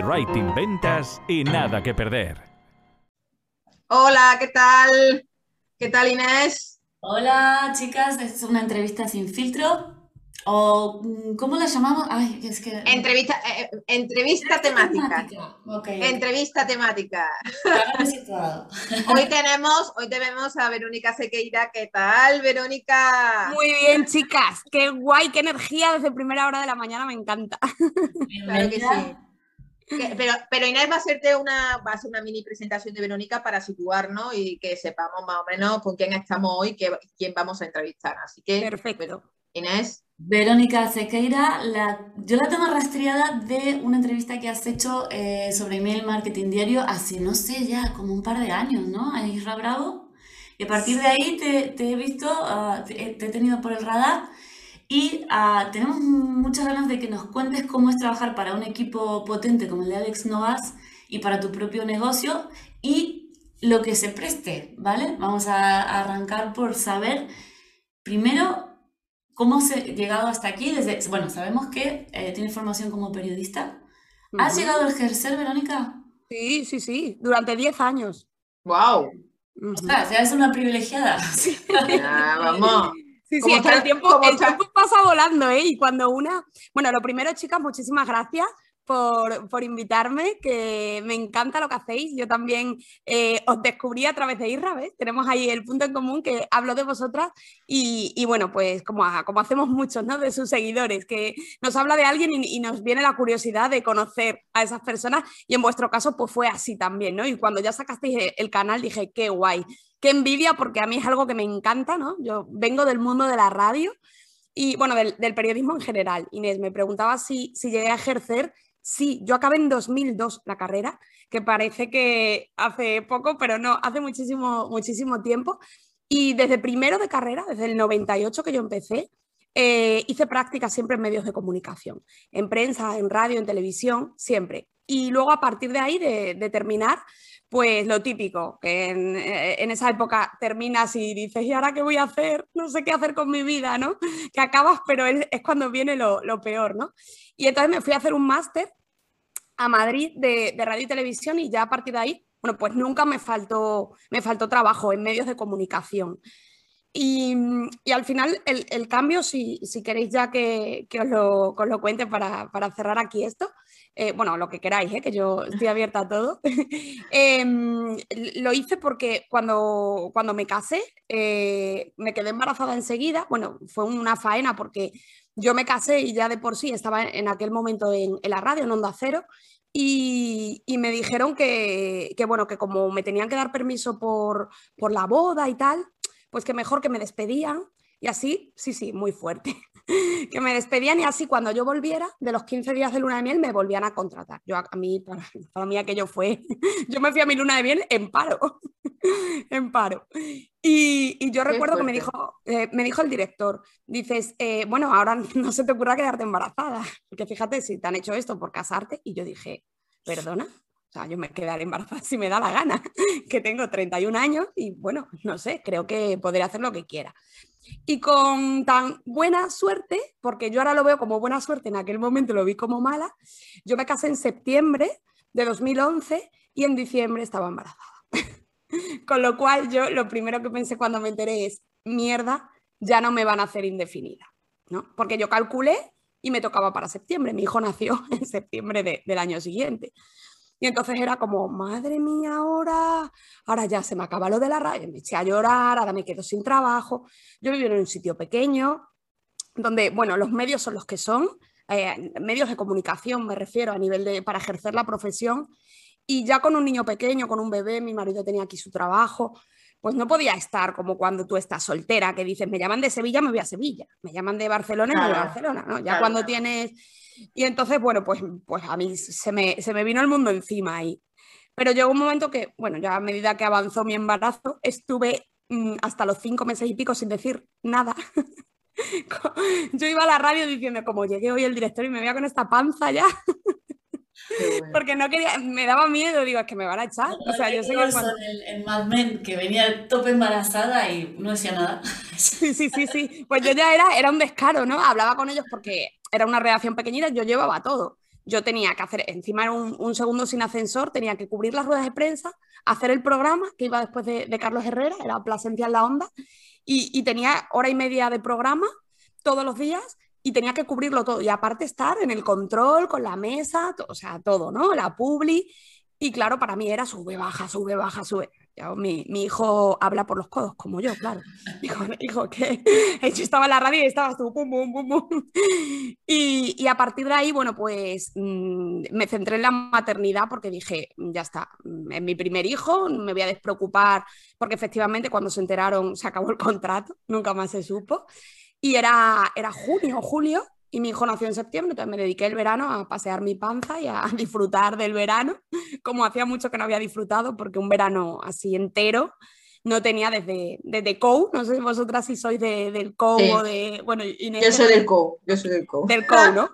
copywriting, ventas y nada que perder. Hola, ¿qué tal? ¿Qué tal Inés? Hola chicas, es una entrevista sin filtro. O, mm, ¿cómo la llamamos? Ay, es que... Entrevista, eh, eh, entrevista, temática. Entrevista temática. hoy tenemos, hoy tenemos a Verónica Sequeira. ¿Qué tal, Verónica? Muy bien, chicas. Qué guay, qué energía desde primera hora de la mañana, me encanta. Claro que sí. Pero, pero, Inés va a hacerte una, va a hacer una mini presentación de Verónica para situarnos y que sepamos más o menos con quién estamos hoy y quién vamos a entrevistar. Así que, perfecto. Inés. Verónica Sequeira, la, yo la tengo rastreada de una entrevista que has hecho eh, sobre email marketing diario hace, no sé, ya como un par de años, ¿no? A Isra Bravo. Y a partir de ahí te, he visto, ah, te, he tenido por el radar y ah, tenemos muchas ganas de que nos cuentes cómo es trabajar para un equipo potente como el de Alex Novas y para tu propio negocio y lo que se preste, ¿vale? Vamos a arrancar por saber primero ¿Cómo has llegado hasta aquí? Desde, bueno, sabemos que eh, tienes formación como periodista. ¿Has llegado a ejercer, Verónica? Sí, sí, sí, durante 10 años. ¡Wow! O sea, eres una privilegiada. Sí. vamos. Sí, sí, es que el tiempo, el tiempo pasa volando, ¿eh? Y cuando una... Bueno, lo primero, chicas, muchísimas gracias por, invitarme, que me encanta lo que hacéis. Yo también eh, os descubrí a través de Irra, ¿ves? Tenemos ahí el punto en común que hablo de vosotras y, bueno, pues como, como hacemos muchos, ¿no? De sus seguidores, que nos habla de alguien y, nos viene la curiosidad de conocer a esas personas y en vuestro caso pues fue así también, ¿no? Y cuando ya sacasteis el canal dije, qué guay, qué envidia porque a mí es algo que me encanta, ¿no? Yo vengo del mundo de la radio y bueno, del, periodismo en general. Inés, me preguntaba si, si llegué a ejercer Sí, yo acabé en 2002 la carrera, que parece que hace poco, pero no, hace muchísimo, muchísimo tiempo. Y desde primero de carrera, desde el 98 que yo empecé, eh, hice prácticas siempre en medios de comunicación, en prensa, en radio, en televisión, siempre. Y luego a partir de ahí, de, terminar, pues lo típico, que eh, en, esa época terminas y dices, ¿y ahora qué voy a hacer? No sé qué hacer con mi vida, ¿no? Que acabas, pero es, cuando viene lo, lo, peor, ¿no? Y entonces me fui a hacer un máster a Madrid de, radio y televisión y ya a partir de ahí, bueno, pues nunca me faltó, me faltó trabajo en medios de comunicación. Y, al final el, cambio, si, queréis ya que, os, lo, cuente para, cerrar aquí esto, eh, bueno, lo que queráis, eh, que yo estoy abierta a todo, em, lo hice porque cuando, cuando me casé eh, me quedé embarazada enseguida, bueno, fue una faena porque yo me casé y ya de por sí estaba en aquel momento en, la radio, en Onda Cero, y, me dijeron que, bueno, que como me tenían que dar permiso por, por la boda y tal, pues que mejor que me despedían. Y así, sí, sí, muy fuerte. que me despedían y así cuando yo volviera, de los 15 días de luna de miel, me volvían a contratar. Yo, a mí, para, para mí aquello fue, yo me fui a mi luna de miel en paro, en paro. Y, yo recuerdo que me dijo, eh, me dijo el director, dices, eh, bueno, ahora no se te ocurra quedarte embarazada, porque fíjate si te han hecho esto por casarte. Y yo dije, perdona, o sea, yo me quedaré embarazada si me da la gana, que tengo 31 años y bueno, no sé, creo que podré hacer lo que quiera. Y con tan buena suerte, porque yo ahora lo veo como buena suerte, en aquel momento lo vi como mala, yo me casé en septiembre de 2011 y en diciembre estaba embarazada. con lo cual yo lo primero que pensé cuando me enteré es, mierda, ya no me van a hacer indefinida, ¿no? Porque yo calculé y me tocaba para septiembre, mi hijo nació en septiembre del año siguiente. Y entonces era como, madre mía, ahora, ahora ya se me acaba lo de la radio, me eché a llorar, ahora me quedo sin trabajo. Yo vivo en un sitio pequeño, donde, bueno, los medios son los que son, eh, medios de comunicación me refiero a nivel de, para ejercer la profesión. Y ya con un niño pequeño, con un bebé, mi marido tenía aquí su trabajo, pues no podía estar como cuando tú estás soltera, que dices, me llaman de Sevilla, me voy a Sevilla, me llaman de Barcelona, me voy a Barcelona, ¿no? Ya cuando tienes y entonces, bueno, pues, pues a mí se me, vino el mundo encima ahí. Pero llegó un momento que, bueno, ya a medida que avanzó mi embarazo, estuve mm, hasta los cinco meses y pico sin decir nada. Yo iba a la radio diciendo, como llegué hoy el director y me veía con esta panza ya. Porque no quería, me daba miedo, digo, es que me van a echar. o sea, yo sé que cuando... en, Mad Men, que venía tope embarazada y no decía nada. Sí, sí, sí, sí. Pues yo ya era, era un descaro, ¿no? Hablaba con ellos porque era una redacción pequeñita, yo llevaba todo. yo tenía que hacer, encima era un, segundo sin ascensor, tenía que cubrir las ruedas de prensa, hacer el programa que iba después de, Carlos Herrera, era Plasencia en la Onda, y, tenía hora y media de programa todos los días y tenía que cubrirlo todo. Y aparte estar en el control, con la mesa, o sea, todo, ¿no? La publi. Y claro, para mí era sube, baja, sube, baja, sube. mi, hijo habla por los codos, como yo, claro. Dijo, hijo, que yo estaba en la radio y estabas tú, pum, pum, pum, pum. Y, a partir de ahí, bueno, pues mm, me centré en la maternidad porque dije, ya está, mm, es mi primer hijo, me voy a despreocupar, porque efectivamente cuando se enteraron se acabó el contrato, nunca más se supo. Y era, era junio o julio y mi hijo nació en septiembre, entonces me dediqué el verano a pasear mi panza y a disfrutar del verano, como hacía mucho que no había disfrutado, porque un verano así entero no tenía desde, desde COU, no sé vosotras si sois del COU o de... Bueno, yo soy del COU, yo soy del COU. Del COU, ¿no?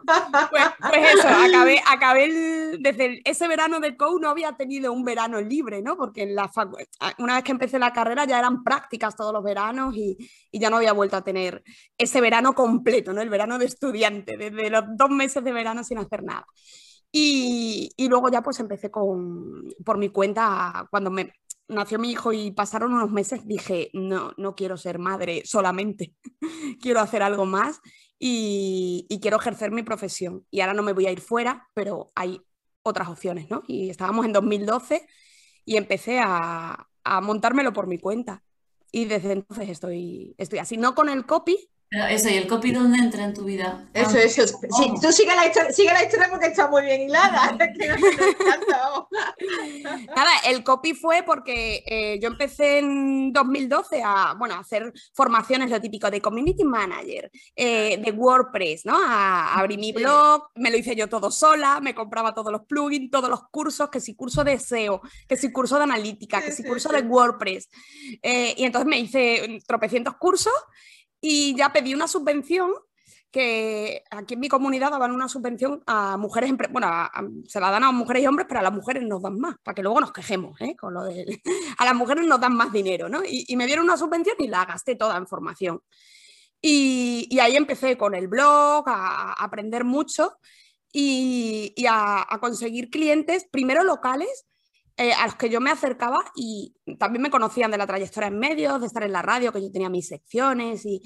Pues, pues, eso, acabé, acabé desde ese verano del COU no había tenido un verano libre, ¿no? Porque en la una vez que empecé la carrera ya eran prácticas todos los veranos y, y, ya no había vuelto a tener ese verano completo, ¿no? El verano de estudiante, desde los dos meses de verano sin hacer nada. Y, y, luego ya pues empecé con, por mi cuenta, cuando me, nació mi hijo y pasaron unos meses, dije, no, no quiero ser madre solamente, quiero hacer algo más y, quiero ejercer mi profesión. Y ahora no me voy a ir fuera, pero hay otras opciones, ¿no? Y estábamos en 2012 y empecé a, a montármelo por mi cuenta. Y desde entonces estoy, estoy así, no con el copy, eso, ¿y el copy dónde entra en tu vida? Eso, ah, eso. Sí, tú sigue la, historia, sigue la historia porque está muy bien hilada. Nada, el copy fue porque eh, yo empecé en 2012 a, bueno, a hacer formaciones, lo típico de community manager, eh, de WordPress, ¿no? A, abrir mi blog, me lo hice yo todo sola, me compraba todos los plugins, todos los cursos, que si curso de SEO, que si curso de analítica, que si curso de WordPress. Eh, y entonces me hice tropecientos cursos y ya pedí una subvención que aquí en mi comunidad daban una subvención a mujeres, bueno, se la dan a mujeres y hombres, pero a las mujeres nos dan más, para que luego nos quejemos, ¿eh? Con lo de, a las mujeres nos dan más dinero, ¿no? Y, me dieron una subvención y la gasté toda en formación. Y, ahí empecé con el blog, a, aprender mucho y, a, conseguir clientes, primero locales, eh, a los que yo me acercaba y también me conocían de la trayectoria en medios, de estar en la radio, que yo tenía mis secciones y,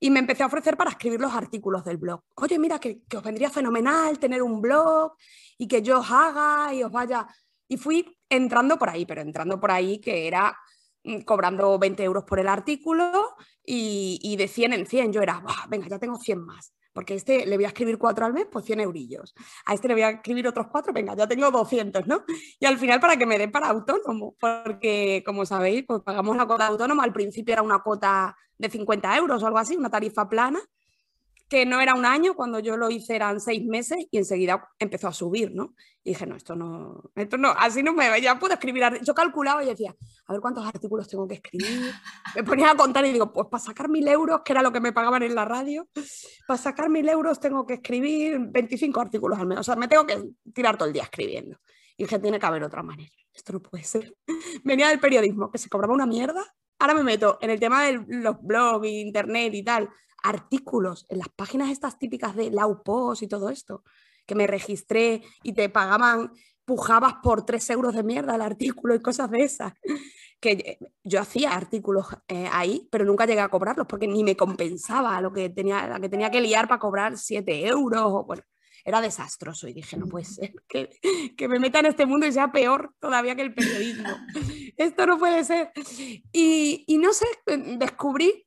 y me empecé a ofrecer para escribir los artículos del blog. Oye, mira, que, que, os vendría fenomenal tener un blog y que yo os haga y os vaya. Y fui entrando por ahí, pero entrando por ahí que era mm, cobrando 20 euros por el artículo y, y de 100 en 100 yo era, venga, ya tengo 100 más porque a este le voy a escribir cuatro al mes, pues 100 eurillos. A este le voy a escribir otros cuatro, venga, ya tengo 200, ¿no? Y al final para que me den para autónomo, porque como sabéis, pues pagamos la cuota autónoma, al principio era una cuota de 50 euros o algo así, una tarifa plana, que no era un año, cuando yo lo hice eran seis meses y enseguida empezó a subir, ¿no? Y dije, no, esto no, esto no, así no me, ya puedo escribir, yo calculaba y decía, a ver cuántos artículos tengo que escribir, me ponía a contar y digo, pues para sacar mil euros, que era lo que me pagaban en la radio, para sacar mil euros tengo que escribir 25 artículos al menos, o sea, me tengo que tirar todo el día escribiendo. Y dije, tiene que haber otra manera, esto no puede ser. Venía del periodismo, que se cobraba una mierda, ahora me meto en el tema de los blogs, internet y tal, artículos en las páginas estas típicas de Laupos y todo esto, que me registré y te pagaban, pujabas por tres euros de mierda el artículo y cosas de esas. Que yo hacía artículos eh, ahí, pero nunca llegué a cobrarlos porque ni me compensaba lo que tenía, que tenía que liar para cobrar siete euros. bueno, era desastroso y dije, no puede ser que, que, me meta en este mundo y sea peor todavía que el periodismo. Esto no puede ser. Y, y no sé, descubrí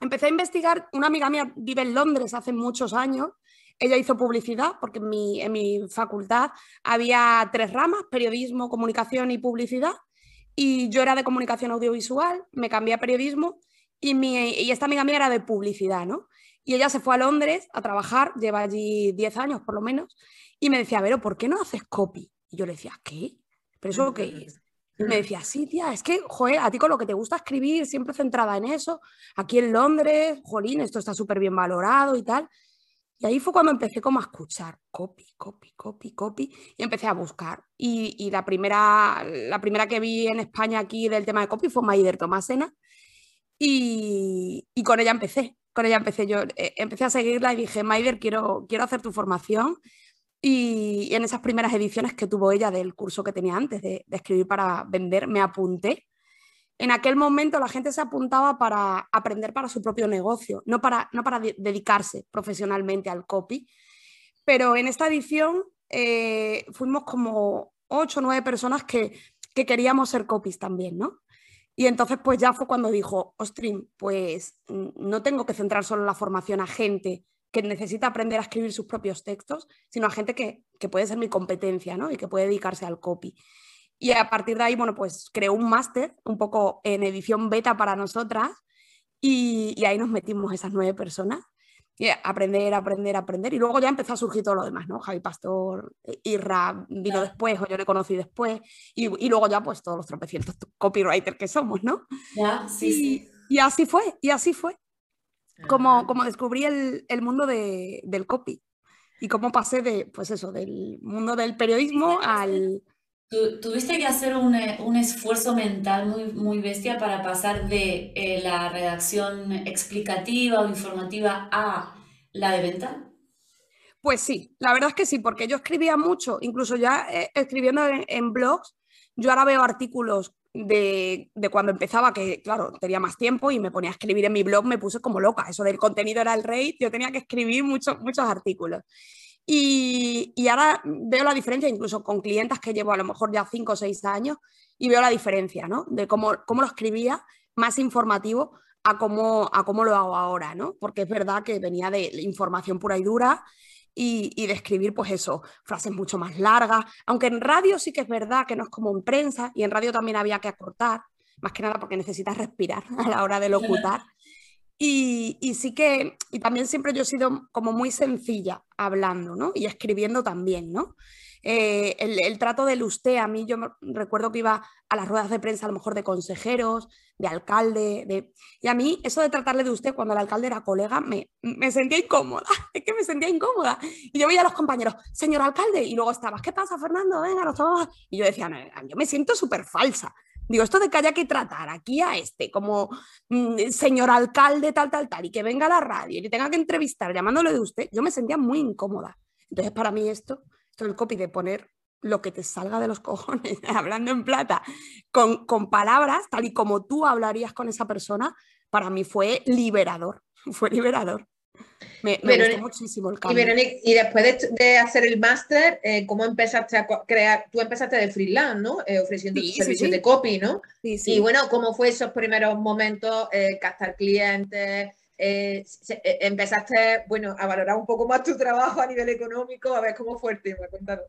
empecé a investigar, una amiga mía vive en Londres hace muchos años, ella hizo publicidad porque en mi, en mi facultad había tres ramas, periodismo, comunicación y publicidad, y yo era de comunicación audiovisual, me cambié a periodismo y, mi, y esta amiga mía era de publicidad, ¿no? Y ella se fue a Londres a trabajar, lleva allí 10 años por lo menos, y me decía, Vero, ¿por qué no haces copy? Y yo le decía, ¿qué? ¿Pero eso qué es? Y me decía, sí, tía, es que, joder, a ti con lo que te gusta escribir, siempre centrada en eso, aquí en Londres, jolín, esto está súper bien valorado y tal. Y ahí fue cuando empecé como a escuchar, copy, copy, copy, copy, y empecé a buscar. Y, y la, primera, la primera que vi en España aquí del tema de copy fue Maider Tomasena, y, y con ella empecé, con ella empecé yo, eh, empecé a seguirla y dije, Maider, quiero, quiero hacer tu formación, Y, en esas primeras ediciones que tuvo ella del curso que tenía antes de, escribir para vender, me apunté. En aquel momento la gente se apuntaba para aprender para su propio negocio, no para, no para dedicarse profesionalmente al copy. Pero en esta edición eh, fuimos como ocho o nueve personas que, que queríamos ser copies también, ¿no? Y entonces pues ya fue cuando dijo, Ostrin, pues no tengo que centrar solo la formación a gente que necesita aprender a escribir sus propios textos, sino a gente que, puede ser mi competencia ¿no? y que puede dedicarse al copy. Y a partir de ahí, bueno, pues creó un máster un poco en edición beta para nosotras y, y ahí nos metimos esas nueve personas y aprender, aprender, aprender. Y luego ya empezó a surgir todo lo demás, ¿no? Javi Pastor, Irra vino después, o yo le conocí después, y, y, luego ya pues todos los tropecientos copywriters que somos, ¿no? Ya, sí, sí. Y así fue, y así fue. Como, como descubrí el, el mundo de, del copy y cómo pasé de, pues eso, del mundo del periodismo al... tuviste que hacer un, un, esfuerzo mental muy, muy bestia para pasar de eh, la redacción explicativa o informativa a la de venta. Pues sí, la verdad es que sí, porque yo escribía mucho, incluso ya eh, escribiendo en, blogs, yo ahora veo artículos de, de, cuando empezaba, que claro, tenía más tiempo y me ponía a escribir en mi blog, me puse como loca. Eso del contenido era el rey, yo tenía que escribir muchos muchos artículos. Y, y, ahora veo la diferencia, incluso con clientes que llevo a lo mejor ya 5 o 6 años, y veo la diferencia, ¿no? De cómo, cómo lo escribía, más informativo, a cómo, a cómo lo hago ahora, ¿no? Porque es verdad que venía de información pura y dura y, y, pues eso, frases mucho más largas, aunque en radio sí que es verdad que no es como en prensa, y en radio también había que acortar, más que nada porque necesitas respirar a la hora de locutar. Y, y, sí que, y también siempre yo he sido como muy sencilla hablando, ¿no? Y escribiendo también, ¿no? Eh, el, trato del usted, a mí yo recuerdo que iba a las ruedas de prensa a lo mejor de consejeros, de alcalde, de... y a mí eso de tratarle de usted cuando el alcalde era colega me, me sentía incómoda, es que me sentía incómoda. Y yo veía a los compañeros, señor alcalde, y luego estabas, ¿qué pasa Fernando? Venga, nos tomamos. Y yo decía, no, yo me siento súper falsa. Digo, esto de que haya que tratar aquí a este como mm, señor alcalde, tal, tal, tal, y que venga a la radio y le tenga que entrevistar llamándole de usted, yo me sentía muy incómoda. Entonces, para mí esto el copy de poner lo que te salga de los cojones, hablando en plata, con, con palabras, tal y como tú hablarías con esa persona, para mí fue liberador, fue liberador. Me, gustó muchísimo el cambio. Y, después de, hacer el máster, eh, ¿cómo empezaste a crear? Tú empezaste de freelance, ¿no? Eh, ofreciendo servicios de copy, ¿no? Y bueno, ¿cómo fue esos primeros momentos? Eh, captar clientes, eh, eh, empezaste, bueno, a valorar un poco más tu trabajo a nivel económico, a ver cómo fue el tema, cuéntanos.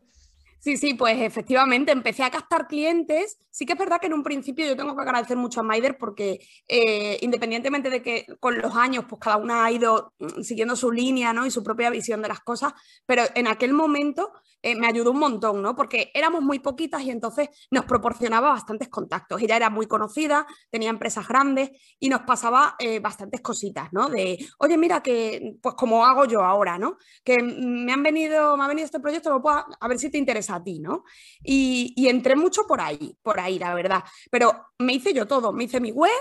Sí, sí, pues efectivamente empecé a captar clientes. Sí que es verdad que en un principio yo tengo que agradecer mucho a Maider porque eh, independientemente de que con los años pues cada una ha ido mm, siguiendo su línea ¿no? y su propia visión de las cosas, pero en aquel momento eh, me ayudó un montón, ¿no? Porque éramos muy poquitas y entonces nos proporcionaba bastantes contactos. Ella era muy conocida, tenía empresas grandes y nos pasaba eh, bastantes cositas, ¿no? De, oye, mira que, pues como hago yo ahora, ¿no? Que me han venido, me ha venido este proyecto, a ver si te interesa a ti, ¿no? Y, y entré mucho por ahí, por ahí, la verdad. Pero me hice yo todo, me hice mi web,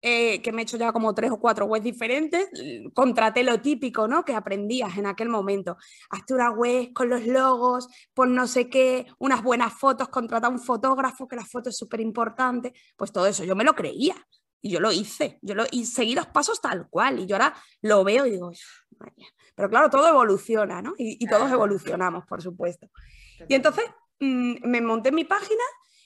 eh, que me he hecho ya como tres o cuatro webs diferentes, contraté lo típico, ¿no? Que aprendías en aquel momento. Hazte una web con los logos, pon no sé qué, unas buenas fotos, contrata un fotógrafo, que la foto es súper importante. Pues todo eso, yo me lo creía. Y yo lo hice, yo lo, y seguí los pasos tal cual. Y yo ahora lo veo y digo, pero claro, todo evoluciona, ¿no? Y, todos evolucionamos, por supuesto. Y entonces mm, me monté mi página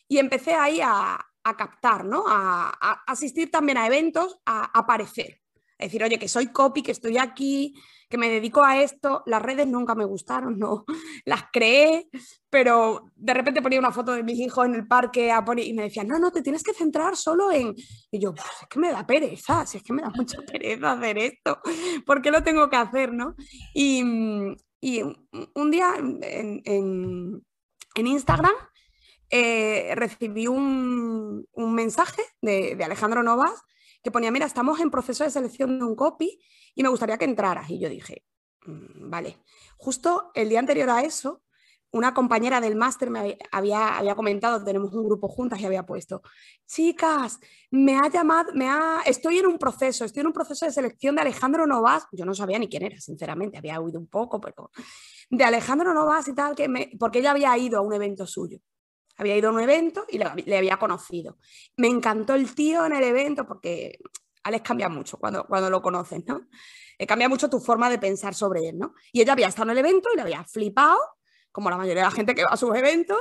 y empecé ahí a, a captar, ¿no? A, asistir también a eventos, a, aparecer. Es decir, oye, que soy copy, que estoy aquí, que me dedico a esto. Las redes nunca me gustaron, no. Las creé, pero de repente ponía una foto de mis hijos en el parque y me decían, no, no, te tienes que centrar solo en. Y yo, pues es que me da pereza, si es que me da mucha pereza hacer esto, ¿por qué lo tengo que hacer, no? Y, un día en, en Instagram eh, recibí un, mensaje de, Alejandro Novas que ponía, mira, estamos en proceso de selección de un copy y me gustaría que entraras. Y yo dije, mm, vale. Justo el día anterior a eso, una compañera del máster me había, comentado, tenemos un grupo juntas y había puesto, chicas, me ha llamado, me ha, estoy en un proceso, estoy en un proceso de selección de Alejandro Novas. Yo no sabía ni quién era, sinceramente, había oído un poco, pero de Alejandro no vas y tal, que porque ella había ido a un evento suyo. Había ido a un evento y le, había conocido. Me encantó el tío en el evento porque Alex cambia mucho cuando, cuando lo conoces, ¿no? Eh, cambia mucho tu forma de pensar sobre él, ¿no? Y ella había estado en el evento y le había flipado, como la mayoría de la gente que va a sus eventos,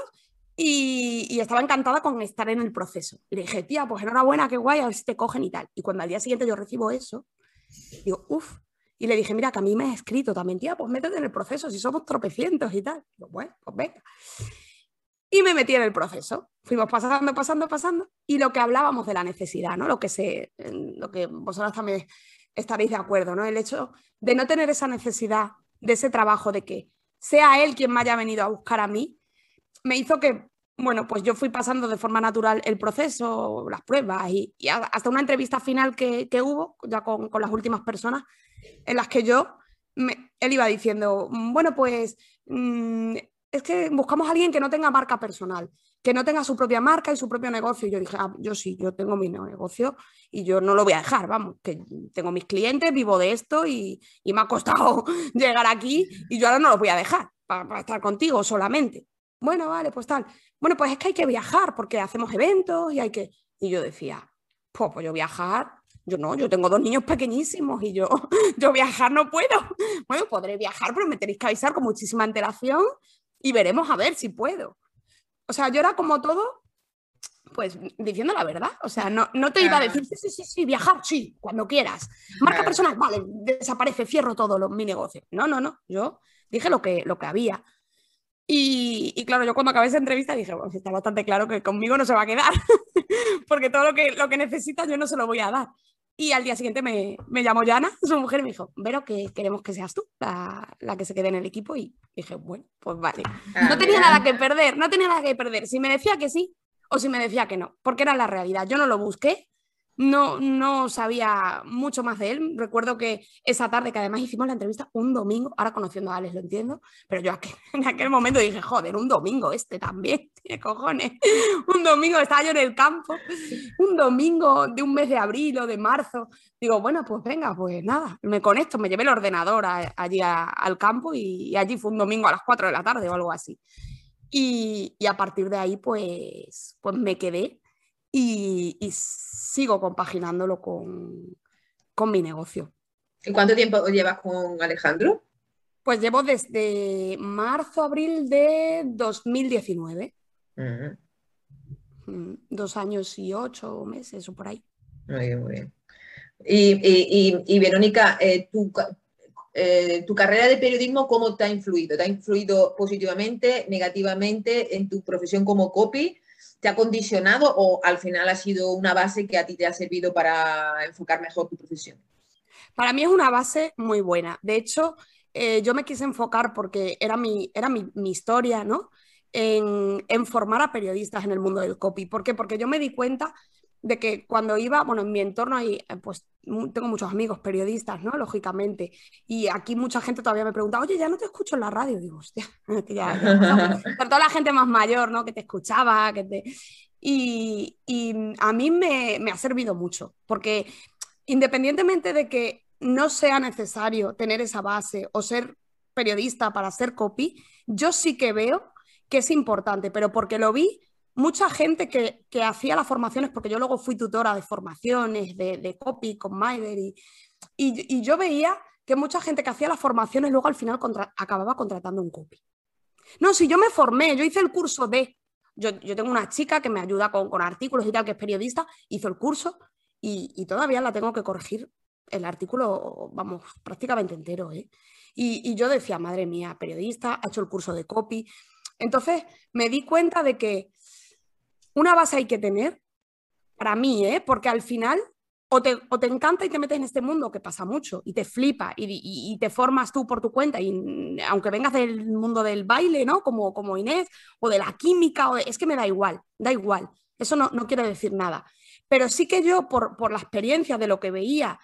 y, estaba encantada con estar en el proceso. Y le dije, tía, pues enhorabuena, qué guay, a ver si te cogen y tal. Y cuando al día siguiente yo recibo eso, digo, uff. Y le dije, mira, que a mí me ha escrito también, tía, pues métete en el proceso, si somos tropecientos y tal. Digo, bueno, pues venga. Y me metí en el proceso. Fuimos pasando, pasando, pasando. Y lo que hablábamos de la necesidad, ¿no? Lo que, se, lo que vosotros también estaréis de acuerdo, ¿no? El hecho de no tener esa necesidad de ese trabajo, de que sea él quien me haya venido a buscar a mí, me hizo que, bueno, pues yo fui pasando de forma natural el proceso, las pruebas y, hasta una entrevista final que, hubo, ya con, las últimas personas, en las que yo, él iba diciendo, bueno, pues mm, es que buscamos a alguien que no tenga marca personal, que no tenga su propia marca y su propio negocio. Y yo dije, ah, yo sí, yo tengo mi negocio y yo no lo voy a dejar, vamos, que tengo mis clientes, vivo de esto y, me ha costado llegar aquí y yo ahora no lo voy a dejar para, estar contigo solamente. Bueno, vale, pues tal. Bueno, pues es que hay que viajar porque hacemos eventos y hay que... Y yo decía, pues, pues yo viajar, yo no, yo tengo dos niños pequeñísimos y yo, yo viajar no puedo. Bueno, podré viajar, pero me tenéis que avisar con muchísima antelación y veremos a ver si puedo. O sea, yo era como todo, pues diciendo la verdad. O sea, no, no te iba a decir, sí, sí, sí, sí, viajar, sí, cuando quieras. Marca personal, vale, desaparece, cierro todo lo, mi negocio. No, no, no, yo dije lo que, lo que había. Y, y, claro, yo cuando acabé esa entrevista dije, bueno, está bastante claro que conmigo no se va a quedar, porque todo lo que, lo que necesita yo no se lo voy a dar. Y al día siguiente me, me llamó Yana, su mujer, y me dijo, Vero, que queremos que seas tú la, la, que se quede en el equipo. Y dije, bueno, pues vale. Ah, no tenía nada que perder, no tenía nada que perder. Si me decía que sí o si me decía que no, porque era la realidad. Yo no lo busqué, no, no sabía mucho más de él. Recuerdo que esa tarde, que además hicimos la entrevista un domingo, ahora conociendo a Alex lo entiendo, pero yo en aquel momento dije, joder, un domingo este también, ¿qué cojones? Un domingo estaba yo en el campo, un domingo de un mes de abril o de marzo. Digo, bueno, pues venga, pues nada, me conecto, me llevé el ordenador allí al campo y, allí fue un domingo a las 4 de la tarde o algo así. Y, y a partir de ahí, pues, pues me quedé y, sigo compaginándolo con, mi negocio. ¿Y cuánto tiempo llevas con Alejandro? Pues llevo desde marzo, abril de 2019. Mm, dos años y ocho meses o por ahí. Muy bien, muy bien. Y, Verónica, eh, tu, eh, tu, carrera de periodismo, ¿cómo te ha influido? ¿Te ha influido positivamente, negativamente en tu profesión como copy? Te ha condicionado o al final ha sido una base que a ti te ha servido para enfocar mejor tu profesión? Para mí es una base muy buena. De hecho, eh, yo me quise enfocar porque era mi, era mi, historia, ¿no? En, en, formar a periodistas en el mundo del copy. ¿Por qué? Porque yo me di cuenta de que cuando iba, bueno, en mi entorno hay, eh, pues tengo muchos amigos periodistas, ¿no? Lógicamente. Y aquí mucha gente todavía me pregunta, oye, ya no te escucho en la radio. Digo, hostia, que ya, con toda la gente más mayor, ¿no? Que te escuchaba, que te... Y, y a mí me, me ha servido mucho, porque independientemente de que no sea necesario tener esa base o ser periodista para hacer copy, yo sí que veo que es importante, pero porque lo vi mucha gente que, hacía las formaciones, porque yo luego fui tutora de formaciones, de, copy con Maider, y, y, yo veía que mucha gente que hacía las formaciones luego al final acababa contratando un copy. No, si yo me formé, yo hice el curso de... Yo, tengo una chica que me ayuda con, artículos y tal, que es periodista, hizo el curso y, todavía la tengo que corregir el artículo, vamos, prácticamente entero. ¿eh? Y, y, yo decía, madre mía, periodista, ha hecho el curso de copy. Entonces me di cuenta de que una base hay que tener, para mí, ¿eh? porque al final o te, te, encanta y te metes en este mundo, que pasa mucho, y te flipa, y, te formas tú por tu cuenta, y aunque vengas del mundo del baile, ¿no? Como, como Inés, o de la química, o es que me da igual, da igual, eso no, no quiere decir nada. Pero sí que yo, por, por la experiencia de lo que veía,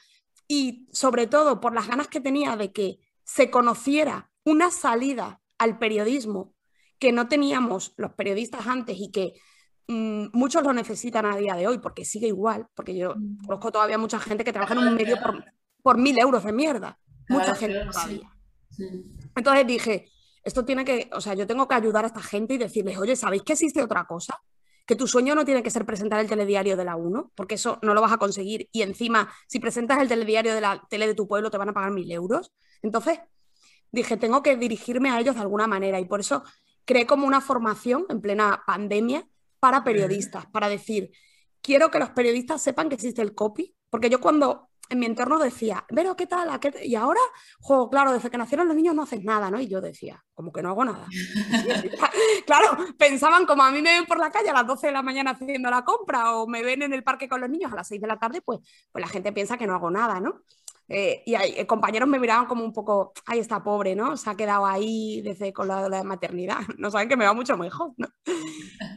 y sobre todo por las ganas que tenía de que se conociera una salida al periodismo que no teníamos los periodistas antes y que Mm, muchos lo necesitan a día de hoy porque sigue igual, porque yo mm. conozco todavía mucha gente que trabaja en un medio por, por mil euros de mierda. Mucha gente todavía. Entonces dije, esto tiene que, o sea, yo tengo que ayudar a esta gente y decirles, oye, ¿sabéis que existe otra cosa? Que tu sueño no tiene que ser presentar el telediario de la 1, porque eso no lo vas a conseguir. Y encima, si presentas el telediario de la tele de tu pueblo, te van a pagar mil euros. Entonces, dije, tengo que dirigirme a ellos de alguna manera. Y por eso creé como una formación en plena pandemia para periodistas, para decir, quiero que los periodistas sepan que existe el copy, porque yo cuando en mi entorno decía, pero ¿qué tal? Y ahora, jo, claro, desde que nacieron los niños no haces nada, ¿no? Y yo decía, como que no hago nada. claro, pensaban como a mí me ven por la calle a las 12 de la mañana haciendo la compra o me ven en el parque con los niños a las 6 de la tarde, pues, pues la gente piensa que no hago nada, ¿no? Eh, y eh, compañeros me miraban como un poco, ahí está pobre, ¿no? Se ha quedado ahí desde con la, la maternidad, no saben que me va mucho mejor, ¿no?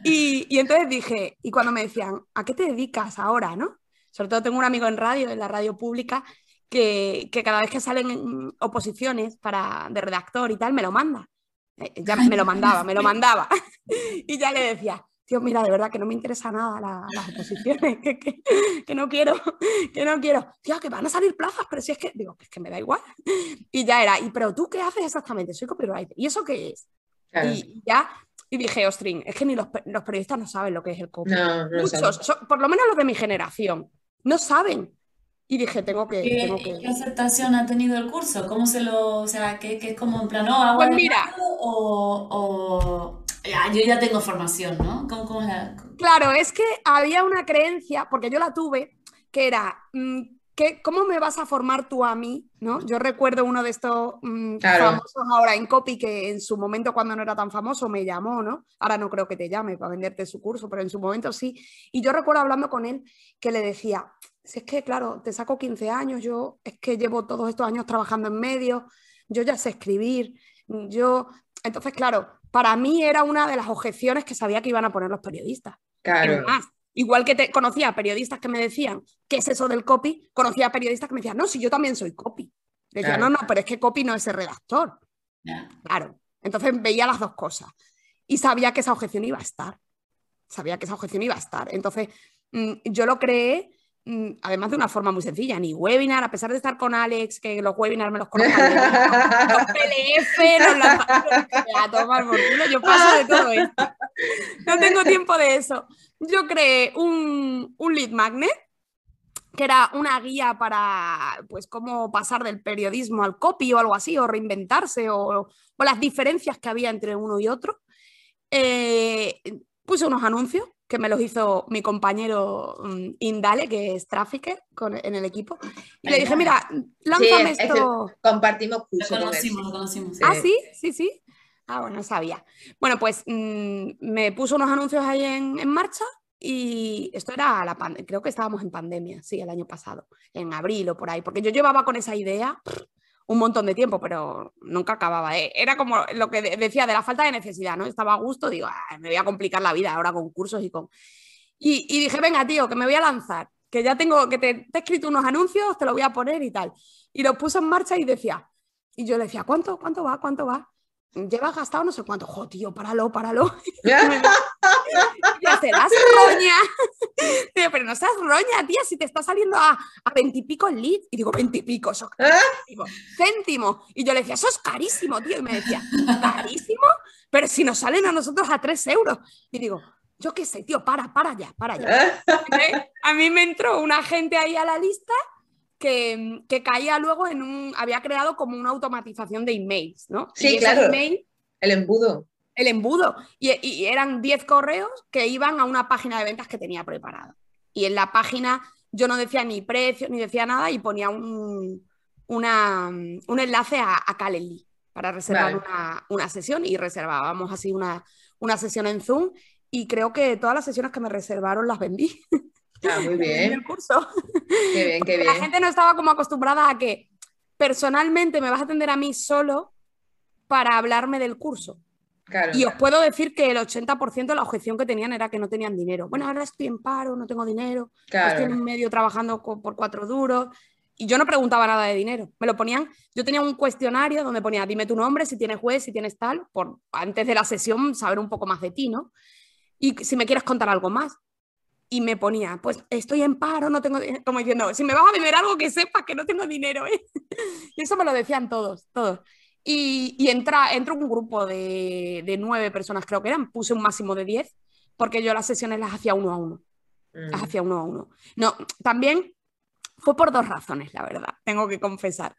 Y, y entonces dije, y cuando me decían, ¿a qué te dedicas ahora, no? Sobre todo tengo un amigo en radio, en la radio pública, que, que cada vez que salen oposiciones para, de redactor y tal, me lo manda. Eh, ya me lo mandaba, me lo mandaba. y ya le decía, tío, mira, de verdad que no me interesa nada las oposiciones, que, que, que, no quiero, que no quiero. Tío, que van a salir plazas, pero si es que, digo, es que me da igual. Y ya era, ¿y pero tú qué haces exactamente? Soy copywriter. ¿Y eso qué es? Claro. Y ya y dije, ostrin, es que ni los, los, periodistas no saben lo que es el copy. No, no Muchos, por lo menos los de mi generación no saben. Y dije, tengo que, ¿Qué, tengo que... ¿Qué aceptación ha tenido el curso? ¿Cómo se lo, o sea, que, es como en plan, no, agua pues mira, o, o ya, yo ya tengo formación, ¿no? ¿Cómo, cómo la... Claro, es que había una creencia, porque yo la tuve, que era, mmm, ¿qué, ¿cómo me vas a formar tú a mí? ¿no? Yo recuerdo uno de estos mmm, claro. famosos ahora en Copy, que en su momento cuando no era tan famoso me llamó, ¿no? Ahora no creo que te llame para venderte su curso, pero en su momento sí. Y yo recuerdo hablando con él que le decía, si es que, claro, te saco 15 años, yo es que llevo todos estos años trabajando en medios, yo ya sé escribir, yo... Entonces, claro, para mí era una de las objeciones que sabía que iban a poner los periodistas. Claro. Más, igual que te, conocía a periodistas que me decían, ¿qué es eso del copy? Conocía a periodistas que me decían, no, si yo también soy copy. Le decía, claro. no, no, pero es que copy no es el redactor. Claro. Entonces veía las dos cosas. Y sabía que esa objeción iba a estar. Sabía que esa objeción iba a estar. Entonces, mmm, yo lo creé mm, además de una forma muy sencilla, ni webinar, a pesar de estar con Alex, que los webinars me los conozco, los PLF, los yo paso de todo esto. No tengo tiempo de eso. Yo creé un, un lead magnet, que era una guía para, pues, cómo pasar del periodismo al copy o algo así, o reinventarse, o, o las diferencias que había entre uno y otro. Eh, puse unos anuncios que me los hizo mi compañero um, Indale, que es trafficker con, en el equipo. Y le dije, mira, lánzame sí, esto. Es compartimos curso. Lo conocimos, lo conocimos. Ah, sí, sí, sí. Ah, bueno, no sabía. Bueno, pues mmm, me puso unos anuncios ahí en, en marcha y esto era la pandemia, creo que estábamos en pandemia, sí, el año pasado, en abril o por ahí, porque yo llevaba con esa idea pff, un montón de tiempo, pero nunca acababa. ¿eh? Era como lo que decía de la falta de necesidad, ¿no? Estaba a gusto, digo, ah, me voy a complicar la vida ahora con cursos y con... Y, dije, venga, tío, que me voy a lanzar, que ya tengo, que te, he escrito unos anuncios, te lo voy a poner y tal. Y lo puse en marcha y decía, y yo le decía, ¿cuánto, cuánto va, cuánto va? Llevas gastado no sé cuánto. Jo, tío, páralo, páralo. ya te das roña. Pero no seas roña, tía, si te está saliendo a, a 20 y pico el lead. Y digo, 20 y pico, eso es carísimo. Céntimo. Y yo le decía, eso es carísimo, tío. Y me decía, ¿carísimo? Pero si nos salen a nosotros a 3 euros. Y digo, yo qué sé, tío, para, para ya, para ya. a mí me entró una gente ahí a la lista que, que, caía luego en un, había creado como una automatización de emails, ¿no? Sí, claro. Email, el embudo. El embudo. Y, y eran 10 correos que iban a una página de ventas que tenía preparada. Y en la página yo no decía ni precio, ni decía nada y ponía un, una, un enlace a, a Calendly para reservar vale. una, una, sesión y reservábamos así una, una sesión en Zoom y creo que todas las sesiones que me reservaron las vendí. Ah, muy bien. El curso. Qué bien, qué bien. La gente no estaba como acostumbrada a que personalmente me vas a atender a mí solo para hablarme del curso. Claro. Y os puedo decir que el 80% de la objeción que tenían era que no tenían dinero. Bueno, ahora estoy en paro, no tengo dinero, claro. estoy en medio trabajando por cuatro duros. Y yo no preguntaba nada de dinero. Me lo ponían, yo tenía un cuestionario donde ponía, dime tu nombre, si tienes juez, si tienes tal, por antes de la sesión saber un poco más de ti, ¿no? Y si me quieres contar algo más y me ponía, pues estoy en paro, no tengo dinero, como diciendo, si me vas a vender algo que sepas que no tengo dinero, ¿eh? Y eso me lo decían todos, todos. Y, entra, entra un grupo de, de, nueve personas, creo que eran, puse un máximo de diez, porque yo las sesiones las hacía uno a uno. Las mm. hacía uno a uno. No, también fue por dos razones, la verdad, tengo que confesar.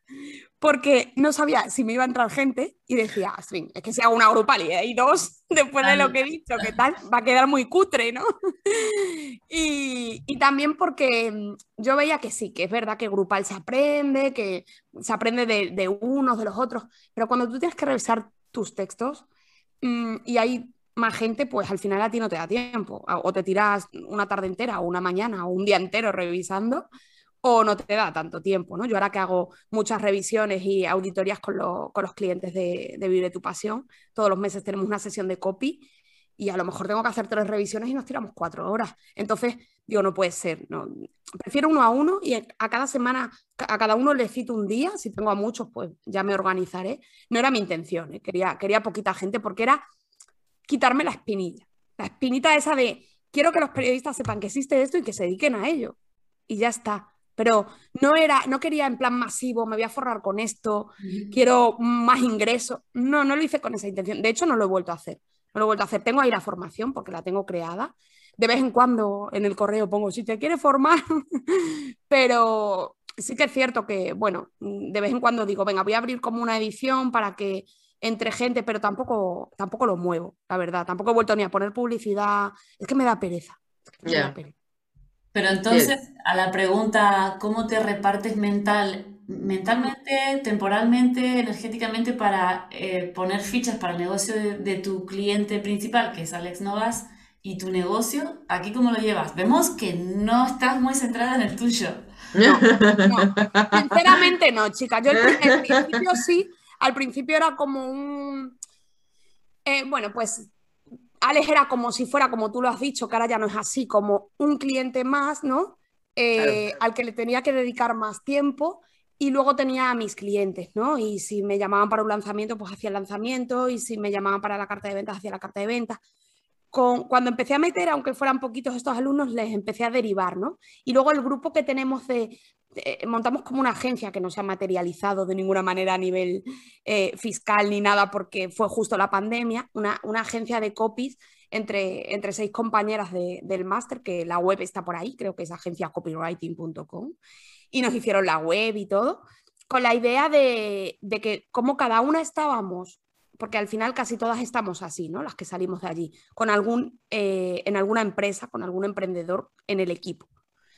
Porque no sabía si me iba a entrar gente y decía, es que si hago una grupal y hay dos, después de lo que he dicho, ¿qué tal? Va a quedar muy cutre, ¿no? y, también porque mm, yo veía que sí, que es verdad que grupal se aprende, que se aprende de, unos, de los otros, pero cuando tú tienes que revisar tus textos mm, y hay más gente, pues al final a ti no te da tiempo. O te tiras una tarde entera, o una mañana, o un día entero revisando o no te da tanto tiempo, ¿no? Yo ahora que hago muchas revisiones y auditorías con, los clientes de, de Vive tu Pasión, todos los meses tenemos una sesión de copy y a lo mejor tengo que hacer tres revisiones y nos tiramos cuatro horas. Entonces, digo, no puede ser, ¿no? Prefiero uno a uno y a cada semana, a cada uno le cito un día, si tengo a muchos, pues ya me organizaré. No era mi intención, ¿eh? quería, quería poquita gente porque era quitarme la espinilla, la espinita esa de quiero que los periodistas sepan que existe esto y que se dediquen a ello. Y ya está pero no era, no quería en plan masivo, me voy a forrar con esto, quiero más ingresos. No, no lo hice con esa intención. De hecho, no lo he vuelto a hacer. No lo he vuelto a hacer. Tengo ahí la formación porque la tengo creada. De vez en cuando en el correo pongo si te quiere formar, pero sí que es cierto que, bueno, de vez en cuando digo, venga, voy a abrir como una edición para que entre gente, pero tampoco, tampoco lo muevo, la verdad. Tampoco he vuelto ni a poner publicidad. Es que me da pereza. me da pereza. Pero entonces, a la pregunta, ¿cómo te repartes mental, mentalmente, temporalmente, energéticamente para eh, poner fichas para el negocio de, tu cliente principal, que es Alex Novas, y tu negocio? ¿Aquí cómo lo llevas? Vemos que no estás muy centrada en el tuyo. No, no. Sinceramente no, chica. Yo al principio sí, al principio era como un... Eh, bueno, pues Alex era como si fuera, como tú lo has dicho, que ahora ya no es así, como un cliente más, ¿no? Eh, al que le tenía que dedicar más tiempo y luego tenía a mis clientes, ¿no? Y si me llamaban para un lanzamiento, pues hacía el lanzamiento y si me llamaban para la carta de ventas, hacía la carta de ventas. Con, cuando empecé a meter, aunque fueran poquitos estos alumnos, les empecé a derivar, ¿no? Y luego el grupo que tenemos de, montamos como una agencia que no se ha materializado de ninguna manera a nivel eh, fiscal ni nada porque fue justo la pandemia, una, agencia de copies entre, entre seis compañeras del máster, que la web está por ahí, creo que es agenciacopywriting.com, y nos hicieron la web y todo, con la idea de, que como cada una estábamos porque al final casi todas estamos así, ¿no? Las que salimos de allí, con algún, eh, en alguna empresa, con algún emprendedor en el equipo.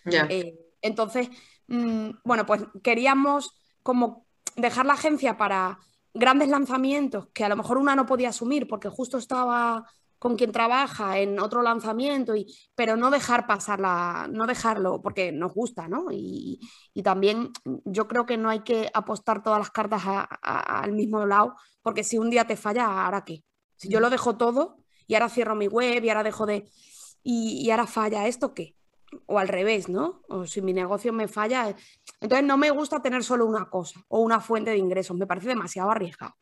Eh, entonces, bueno, pues queríamos como dejar la agencia para grandes lanzamientos que a lo mejor una no podía asumir porque justo estaba con quien trabaja en otro lanzamiento, y, pero no dejar pasarla, no dejarlo, porque nos gusta, ¿no? Y, también yo creo que no hay que apostar todas las cartas al mismo lado, porque si un día te falla, ¿ahora qué? Si yo lo dejo todo y ahora cierro mi web y ahora dejo de... y, y ahora falla, ¿esto qué? O al revés, ¿no? O si mi negocio me falla. Entonces no me gusta tener solo una cosa o una fuente de ingresos, me parece demasiado arriesgado.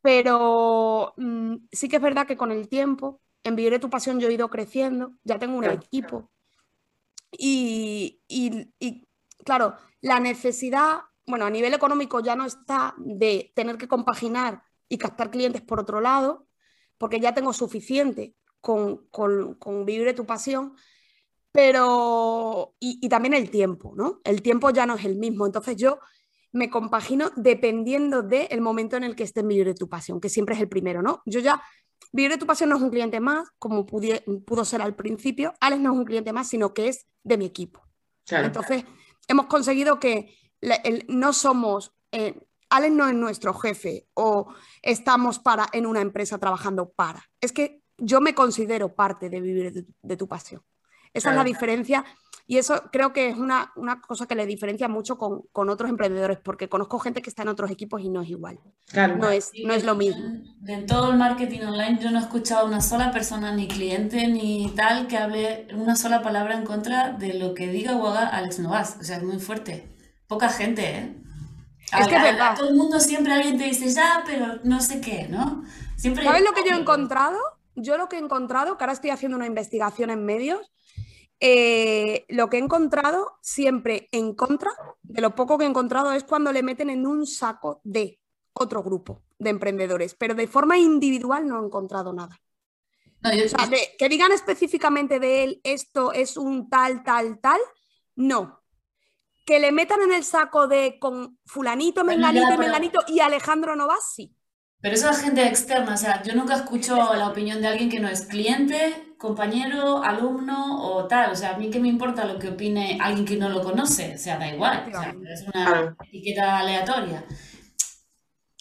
Pero mm, sí que es verdad que con el tiempo, en Viviré tu Pasión yo he ido creciendo, ya tengo un equipo. Y, y, claro, la necesidad, bueno, a nivel económico ya no está de tener que compaginar y captar clientes por otro lado, porque ya tengo suficiente con, con, con Vivir tu Pasión, pero, y, y, también el tiempo, ¿no? El tiempo ya no es el mismo. Entonces yo me compagino dependiendo del momento en el que esté en Vivir de tu Pasión, que siempre es el primero, ¿no? Yo ya, Vivir de tu Pasión no es un cliente más, como pudo ser al principio, Alex no es un cliente más, sino que es de mi equipo. Entonces, hemos conseguido que no somos, eh, Alex no es nuestro jefe o estamos para, en una empresa trabajando para. Es que yo me considero parte de Vivir de, tu Pasión. Esa es la diferencia y eso creo que es una, cosa que le diferencia mucho con, otros emprendedores, porque conozco gente que está en otros equipos y no es igual. No, es, no es lo mismo. En todo el marketing online yo no he escuchado una sola persona, ni cliente, ni tal, que hable una sola palabra en contra de lo que diga o haga Alex Novas. O sea, es muy fuerte. Poca gente, ¿eh? Es que es verdad. todo el mundo siempre alguien te dice, ya, pero no sé qué, ¿no? Siempre ¿Sabes lo que yo he encontrado? Yo lo que he encontrado, que ahora estoy haciendo una investigación en medios, eh, lo que he encontrado siempre en contra de lo poco que he encontrado es cuando le meten en un saco de otro grupo de emprendedores, pero de forma individual no he encontrado nada. o sea, que digan específicamente de él esto es un tal, tal, tal, no. Que le metan en el saco de con fulanito, menganito menganito y Alejandro Novas, sí. Pero eso es gente externa, o sea, yo nunca escucho la opinión de alguien que no es cliente, compañero, alumno o tal. O sea, a mí qué me importa lo que opine alguien que no lo conoce, o sea, da igual, o sea, es una etiqueta aleatoria.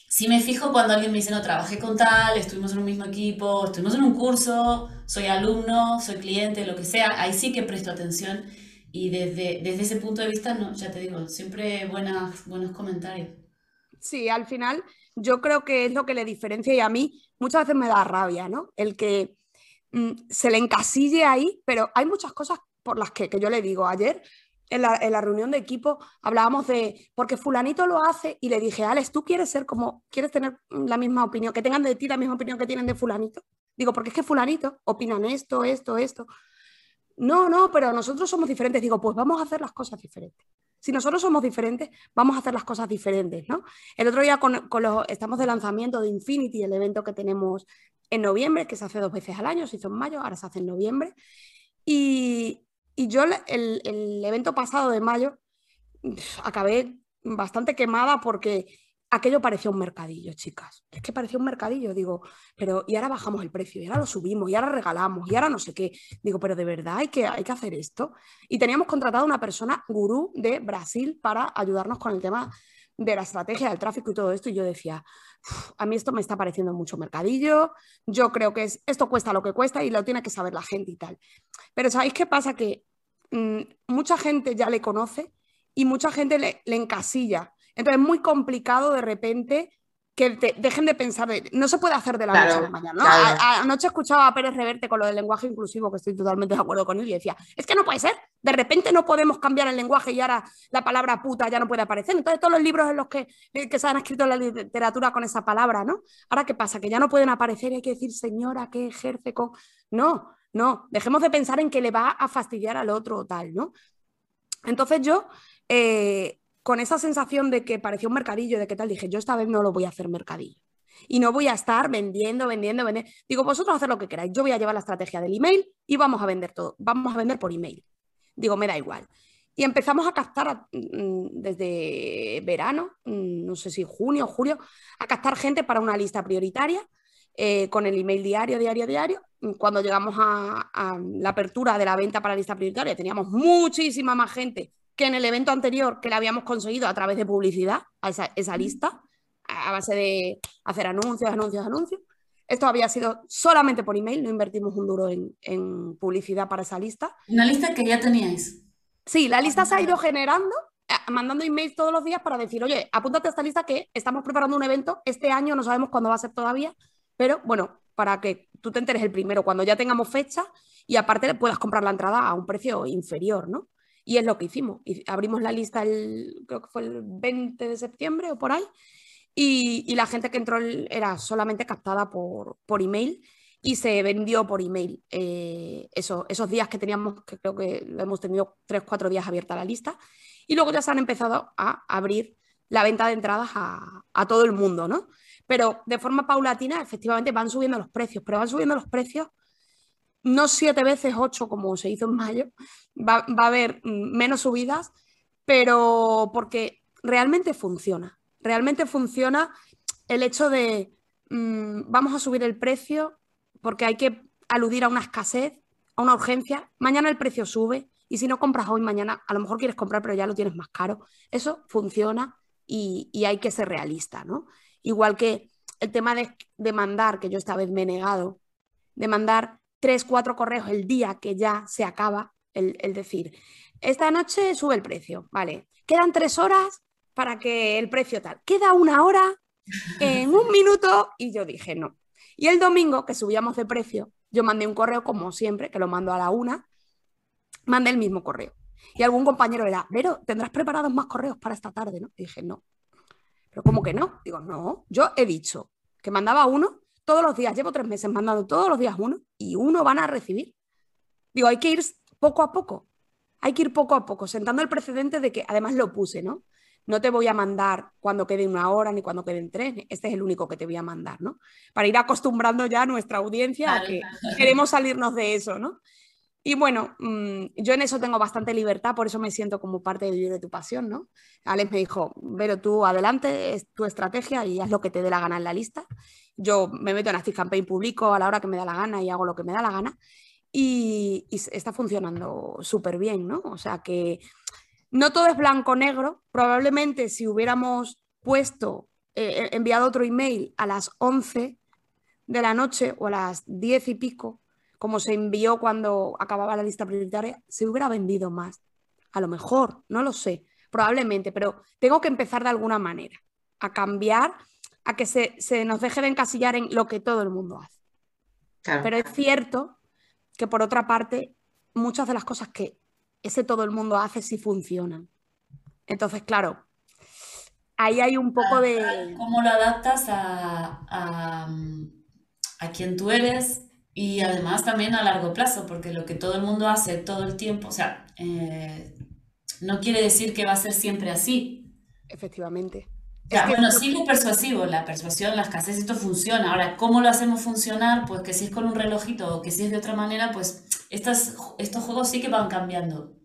Si me fijo cuando alguien me dice, no, trabajé con tal, estuvimos en un mismo equipo, estuvimos en un curso, soy alumno, soy cliente, lo que sea, ahí sí que presto atención y desde, desde ese punto de vista, no, ya te digo, siempre buenas, buenos comentarios. Sí, al final yo creo que es lo que le diferencia y a mí muchas veces me da rabia, ¿no? El que mm, se le encasille ahí, pero hay muchas cosas por las que, que yo le digo. Ayer en la, en la, reunión de equipo hablábamos de, porque fulanito lo hace y le dije, Alex, ¿tú quieres ser como, quieres tener la misma opinión, que tengan de ti la misma opinión que tienen de fulanito? Digo, porque es que fulanito opinan esto, esto, esto. No, no, pero nosotros somos diferentes. Digo, pues vamos a hacer las cosas diferentes. Si nosotros somos diferentes, vamos a hacer las cosas diferentes, ¿no? El otro día con, los, estamos de lanzamiento de Infinity, el evento que tenemos en noviembre, que se hace dos veces al año, se hizo en mayo, ahora se hace en noviembre. Y, yo el, el evento pasado de mayo acabé bastante quemada porque aquello parecía un mercadillo, chicas. Es que parecía un mercadillo, digo, pero y ahora bajamos el precio, y ahora lo subimos, y ahora regalamos, y ahora no sé qué. Digo, pero de verdad hay que, hay que hacer esto. Y teníamos contratado a una persona gurú de Brasil para ayudarnos con el tema de la estrategia del tráfico y todo esto. Y yo decía, a mí esto me está pareciendo mucho mercadillo, yo creo que es, esto cuesta lo que cuesta y lo tiene que saber la gente y tal. Pero ¿sabéis qué pasa? Que mm, mucha gente ya le conoce y mucha gente le, le encasilla entonces es muy complicado de repente que dejen de pensar, no se puede hacer de la noche a la mañana. anoche escuchaba a Pérez Reverte con lo del lenguaje inclusivo, que estoy totalmente de acuerdo con él, y decía, es que no puede ser, de repente no podemos cambiar el lenguaje y ahora la palabra puta ya no puede aparecer. Entonces todos los libros en los que, eh, que se han escrito en la literatura con esa palabra, ¿no? Ahora, ¿qué pasa? Que ya no pueden aparecer y hay que decir señora que ejerce con... No, no, dejemos de pensar en que le va a fastidiar al otro o tal, ¿no? Entonces yo... Eh, con esa sensación de que parecía un mercadillo, de qué tal, dije, yo esta vez no lo voy a hacer mercadillo. Y no voy a estar vendiendo, vendiendo, vendiendo. Digo, vosotros haced lo que queráis. Yo voy a llevar la estrategia del email y vamos a vender todo. Vamos a vender por email. Digo, me da igual. Y empezamos a captar mm, desde verano, mm, no sé si junio o julio, a captar gente para una lista prioritaria eh, con el email diario, diario, diario. Cuando llegamos a, a, la apertura de la venta para la lista prioritaria, teníamos muchísima más gente que en el evento anterior que le habíamos conseguido a través de publicidad, a esa, lista, a base de hacer anuncios, anuncios, anuncios. Esto había sido solamente por email, no invertimos un duro en, publicidad para esa lista. Una lista que ya teníais. Sí, la lista se ha ido generando, eh, mandando emails todos los días para decir, oye, apúntate a esta lista que estamos preparando un evento, este año no sabemos cuándo va a ser todavía, pero bueno, para que tú te enteres el primero, cuando ya tengamos fecha y aparte puedas comprar la entrada a un precio inferior, ¿no? Y es lo que hicimos. Y abrimos la lista, el, creo que fue el 20 de septiembre o por ahí, y, la gente que entró era solamente captada por, por email y se vendió por email eh, esos días que teníamos, que creo que hemos tenido tres, cuatro días abierta la lista, y luego ya se han empezado a abrir la venta de entradas a, a todo el mundo, ¿no? Pero de forma paulatina, efectivamente, van subiendo los precios, pero van subiendo los precios no siete veces ocho como se hizo en mayo, va, a haber menos subidas, pero porque realmente funciona, realmente funciona el hecho de mm, vamos a subir el precio porque hay que aludir a una escasez, a una urgencia, mañana el precio sube y si no compras hoy, mañana a lo mejor quieres comprar pero ya lo tienes más caro, eso funciona y, hay que ser realista, ¿no? Igual que el tema de, de mandar, que yo esta vez me he negado, de mandar tres, cuatro correos el día que ya se acaba, el, decir, esta noche sube el precio, vale, quedan tres horas para que el precio tal, queda una hora en un minuto y yo dije no. Y el domingo que subíamos de precio, yo mandé un correo como siempre, que lo mando a la una, mandé el mismo correo. Y algún compañero era, pero tendrás preparados más correos para esta tarde, ¿no? Y dije, no. Pero ¿cómo que no? Digo, no, yo he dicho que mandaba uno todos los días, llevo tres meses mandando todos los días uno y uno van a recibir. Digo, hay que ir poco a poco, hay que ir poco a poco, sentando el precedente de que, además lo puse, ¿no? no te voy a mandar cuando quede una hora ni cuando queden tres, este es el único que te voy a mandar, ¿no? Para ir acostumbrando ya a nuestra audiencia a que queremos salirnos de eso, ¿no? Y bueno, mm, yo en eso tengo bastante libertad, por eso me siento como parte de vivir de tu pasión, ¿no? Alex me dijo, pero tú adelante, es tu estrategia y haz lo que te dé la gana en la lista. Yo me meto en Active Campaign público a la hora que me da la gana y hago lo que me da la gana. Y, está funcionando súper bien, ¿no? O sea que no todo es blanco-negro. Probablemente si hubiéramos puesto, eh, enviado otro email a las 11 de la noche o a las 10 y pico, como se envió cuando acababa la lista prioritaria, se hubiera vendido más. A lo mejor, no lo sé, probablemente, pero tengo que empezar de alguna manera a cambiar, a que se, nos deje de encasillar en lo que todo el mundo hace. Pero es cierto que por otra parte, muchas de las cosas que ese todo el mundo hace sí funcionan. Entonces, claro, ahí hay un poco de... ¿Cómo lo adaptas a, a quien tú eres y además también a largo plazo, porque lo que todo el mundo hace todo el tiempo, o sea, eh, no quiere decir que va a ser siempre así. Efectivamente. Bueno, sí es persuasivo, la persuasión, la escasez, esto funciona. Ahora, ¿cómo lo hacemos funcionar? Pues que si es con un relojito o que si es de otra manera, pues estos, estos juegos sí que van cambiando.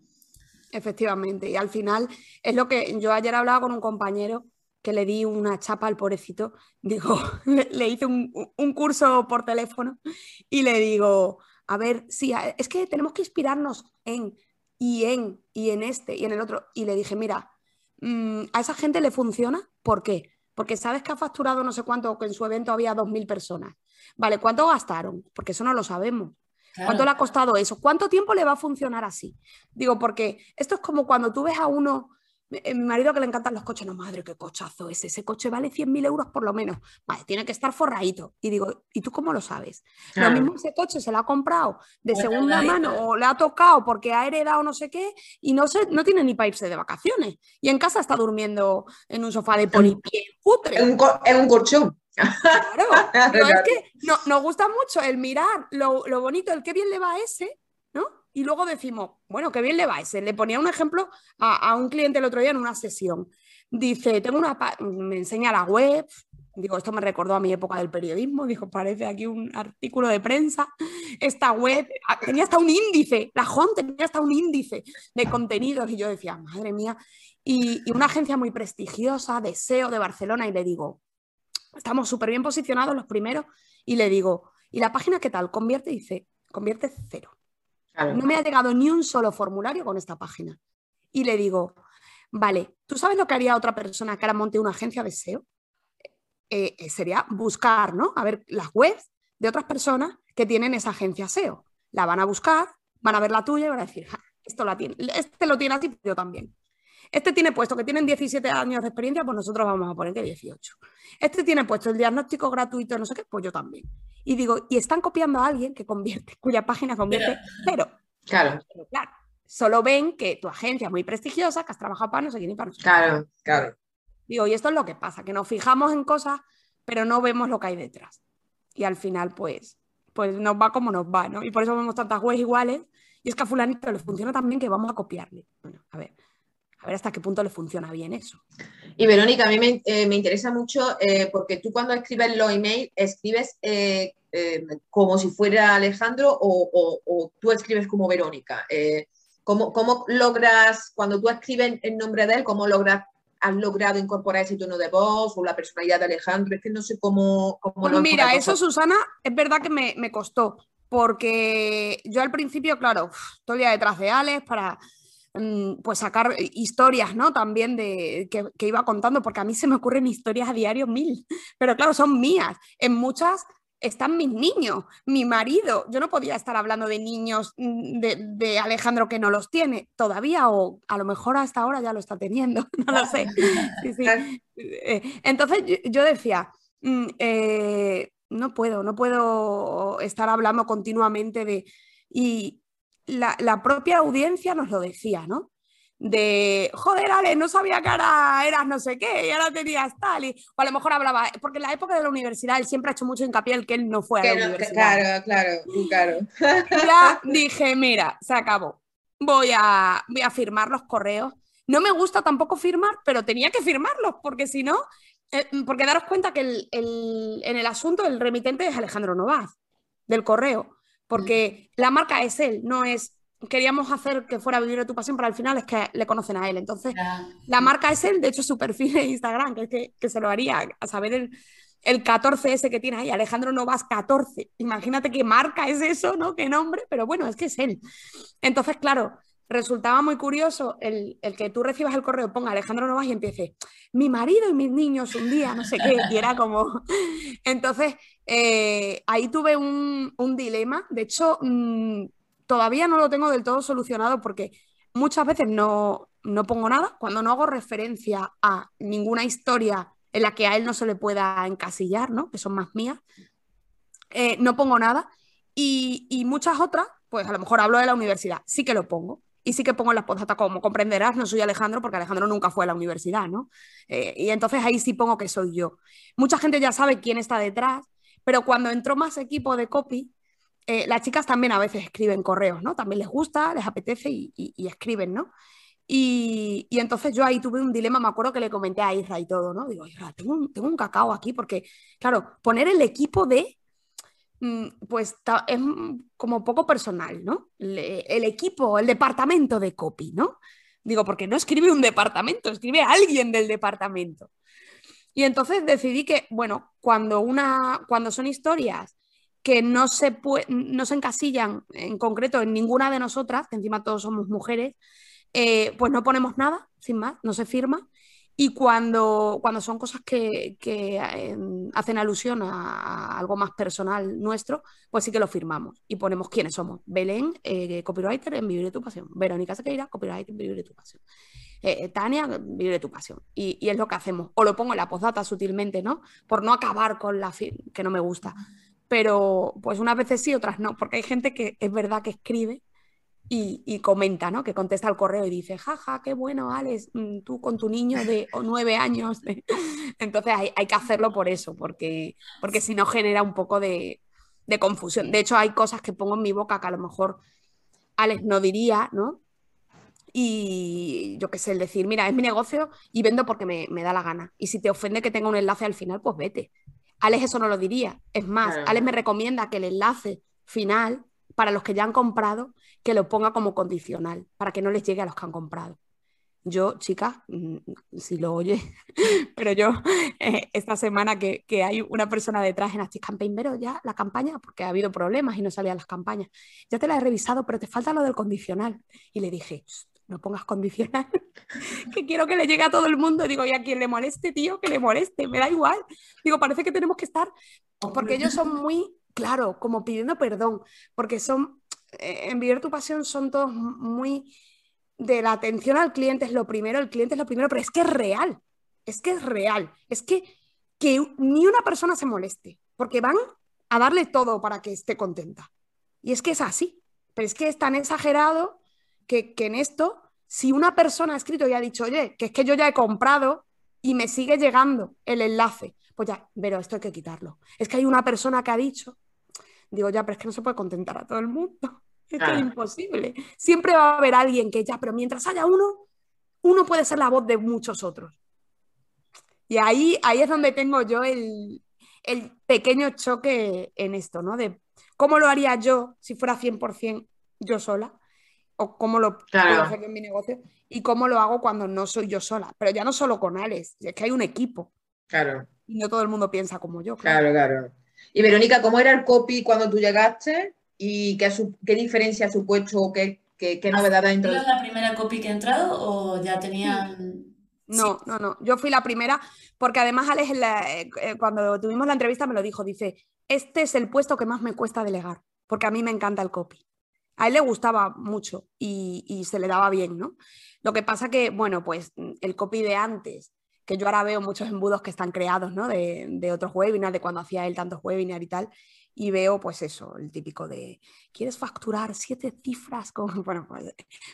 Efectivamente, y al final es lo que yo ayer hablaba con un compañero que le di una chapa al pobrecito, digo, le, hice un, curso por teléfono y le digo, a ver, sí, es que tenemos que inspirarnos en y en y en este y en el otro. Y le dije, mira, mm, a esa gente le funciona, ¿por qué? Porque sabes que ha facturado no sé cuánto, que en su evento había 2.000 personas. Vale, ¿cuánto gastaron? Porque eso no lo sabemos. ¿Cuánto le ha costado eso? ¿Cuánto tiempo le va a funcionar así? Digo, porque esto es como cuando tú ves a uno mi marido que le encantan los coches, no, madre, qué cochazo es. Ese coche vale 100.000 euros por lo menos. Vale, tiene que estar forradito. Y digo, ¿y tú cómo lo sabes? Lo mismo ese coche se lo ha comprado de segunda mano o le ha tocado porque ha heredado no sé qué y no, se, no tiene ni para irse de vacaciones. Y en casa está durmiendo en un sofá de polipié putre. En un, en un colchón. Claro, pero es que no, nos gusta mucho el mirar lo, lo bonito, el qué bien le va a ese, ¿no? Y luego decimos, bueno, qué bien le va ese. Le ponía un ejemplo a, un cliente el otro día en una sesión. Dice, tengo una, me enseña la web, digo, esto me recordó a mi época del periodismo, dijo, parece aquí un artículo de prensa, esta web, ah, tenía hasta un índice, la JON tenía hasta un índice de contenidos y yo decía, madre mía, y, y una agencia muy prestigiosa de SEO de Barcelona y le digo, estamos súper bien posicionados los primeros y le digo, ¿y la página qué tal? Convierte, dice, convierte cero. No me ha llegado ni un solo formulario con esta página. Y le digo, vale, ¿tú sabes lo que haría otra persona que ahora monte una agencia de SEO? Eh, eh, sería buscar, ¿no? A ver las webs de otras personas que tienen esa agencia SEO. La van a buscar, van a ver la tuya y van a decir, esto la tiene, este lo tiene así, yo también. Este tiene puesto que tienen 17 años de experiencia, pues nosotros vamos a poner que 18. Este tiene puesto el diagnóstico gratuito, no sé qué, pues yo también. Y digo, y están copiando a alguien que convierte, cuya página convierte cero. Claro. claro. Solo ven que tu agencia es muy prestigiosa, que has trabajado para no sé quién y para no Claro, claro. Digo, y esto es lo que pasa, que nos fijamos en cosas, pero no vemos lo que hay detrás. Y al final, pues, pues nos va como nos va, ¿no? Y por eso vemos tantas webs iguales. Y es que a fulanito le funciona también que vamos a copiarle. Bueno, a ver, a ver hasta qué punto le funciona bien eso. Y Verónica, a mí me, eh, interesa mucho eh, porque tú cuando escribes los emails, escribes eh, como si fuera Alejandro o, tú escribes como Verónica. ¿cómo, ¿cómo, logras, cuando tú escribes el nombre de él, cómo logras, has logrado incorporar ese tono de voz o la personalidad de Alejandro? Es que no sé cómo, cómo pues Mira, eso Susana, es verdad que me, me costó, porque yo al principio, claro, todo el día detrás de Alex para pues sacar historias, ¿no? También de que, iba contando, porque a mí se me ocurren historias a diario mil, pero claro, son mías. En muchas están mis niños, mi marido. Yo no podía estar hablando de niños mm, de, Alejandro que no los tiene todavía, o a lo mejor hasta ahora ya lo está teniendo, no lo sé. Eh, entonces yo decía, mm, eh, no puedo, no puedo estar hablando continuamente de... Y, la, propia audiencia nos lo decía, ¿no? de, joder, Ale, no sabía que ahora eras no sé qué, y ahora tenías tal, y, o a lo mejor hablaba, porque en la época de la universidad él siempre ha hecho mucho hincapié en que él no fue a la universidad. Claro, claro, claro. ya dije, mira, se acabó, voy a, voy a firmar los correos, No me gusta tampoco firmar, pero tenía que firmarlos, porque si no, eh, porque daros cuenta que en el asunto el remitente es Alejandro Novaz, del correo, porque la marca es él, no es queríamos hacer que fuera vivir de tu pasión, pero al final es que le conocen a él. Entonces, la marca es él, de hecho, su perfil de Instagram, que es que, se lo haría, a saber el, el 14 ese que tiene ahí, Alejandro Novas 14. Imagínate qué marca es eso, ¿no? Qué nombre, pero bueno, es que es él. Entonces, claro, resultaba muy curioso el, que tú recibas el correo, ponga Alejandro Novas y empiece, mi marido y mis niños un día, no sé qué, y era como... Entonces, eh, ahí tuve un, dilema. De hecho, mm, todavía no lo tengo del todo solucionado porque muchas veces no, no pongo nada. Cuando no hago referencia a ninguna historia en la que a él no se le pueda encasillar, ¿no? que son más mías, eh, no pongo nada. Y, muchas otras, pues a lo mejor hablo de la universidad, sí que lo pongo. Y sí que pongo las postdatas, como comprenderás, no soy Alejandro, porque Alejandro nunca fue a la universidad, ¿no? Eh, y entonces ahí sí pongo que soy yo. Mucha gente ya sabe quién está detrás, pero cuando entró más equipo de copy, eh, las chicas también a veces escriben correos, ¿no? También les gusta, les apetece y escriben, ¿no? Y, entonces yo ahí tuve un dilema, me acuerdo que le comenté a Isra y todo, ¿no? Digo, Isra, tengo un, tengo un cacao aquí porque, claro, poner el equipo de, pues es como poco personal, ¿no? el equipo, el departamento de copy, ¿no? Digo, porque no escribe un departamento, escribe alguien del departamento. Y entonces decidí que, bueno, cuando, una, cuando son historias que no se, no se encasillan en concreto en ninguna de nosotras, que encima todos somos mujeres, eh, pues no ponemos nada, sin más, no se firma. Y cuando, cuando son cosas que, em, hacen alusión a, algo más personal nuestro, pues sí que lo firmamos y ponemos quiénes somos. Belén, eh, copywriter en Vivir de tu Pasión. Verónica Sequeira, copywriter en Vivir de tu Pasión. Eh, Tania, Vivir de tu Pasión. Y, y, es lo que hacemos. O lo pongo en la postdata sutilmente, ¿no? Por no acabar con la que no me gusta. Pero pues unas veces sí, otras no, porque hay gente que es verdad que escribe y, comenta, ¿no? Que contesta al correo y dice, jaja, qué bueno, Alex, mm, tú con tu niño de nueve años. Entonces hay, que hacerlo por eso, porque, porque si no genera un poco de, confusión. De hecho, hay cosas que pongo en mi boca que a lo mejor Alex no diría, ¿no? Y yo qué sé, el decir, mira, es mi negocio y vendo porque me, da la gana. Y si te ofende que tenga un enlace al final, pues vete. Alex eso no lo diría. Es más, Alex me recomienda que el enlace final, para los que ya han comprado, que lo ponga como condicional para que no les llegue a los que han comprado. Yo, chicas, mm, si lo oye, pero yo eh, esta semana que, hay una persona detrás en Active Campaign, pero ya la campaña, porque ha habido problemas y no salían las campañas, ya te la he revisado, pero te falta lo del condicional. Y le dije, no pongas condicional, que quiero que le llegue a todo el mundo. Digo, y a quien le moleste, tío, que le moleste, me da igual. Digo, parece que tenemos que estar, porque ellos son muy, claro, como pidiendo perdón, porque son eh, en Vivir tu Pasión son todos muy de la atención al cliente es lo primero, el cliente es lo primero, pero es que es real, es que es real, es que, que ni una persona se moleste, porque van a darle todo para que esté contenta. Y es que es así, pero es que es tan exagerado que, que en esto, si una persona ha escrito y ha dicho, oye, que es que yo ya he comprado y me sigue llegando el enlace, pues ya, pero esto hay que quitarlo. Es que hay una persona que ha dicho Digo, ya, pero es que no se puede contentar a todo el mundo. Es que es imposible. Siempre va a haber alguien que ya, pero mientras haya uno, uno puede ser la voz de muchos otros. Y ahí, ahí es donde tengo yo el, el pequeño choque en esto, ¿no? De cómo lo haría yo si fuera 100% yo sola, o cómo lo puedo hacer en mi negocio, y cómo lo hago cuando no soy yo sola. Pero ya no solo con Alex, es que hay un equipo. Claro. Y no todo el mundo piensa como yo. claro. claro. Y Verónica, ¿cómo era el copy cuando tú llegaste? ¿Y qué, qué diferencia ha supuesto o qué, qué, qué novedad ha introducido? la primera copy que ha entrado o ya tenían...? No, no, no. Yo fui la primera porque además Alex eh, eh, cuando tuvimos la entrevista me lo dijo, dice, este es el puesto que más me cuesta delegar porque a mí me encanta el copy. A él le gustaba mucho y, y se le daba bien, ¿no? Lo que pasa que, bueno, pues el copy de antes que yo ahora veo muchos embudos que están creados, ¿no? De, de otros webinars, de cuando hacía él tantos webinars y tal, y veo pues eso, el típico de, ¿quieres facturar siete cifras? Con... Bueno, pues,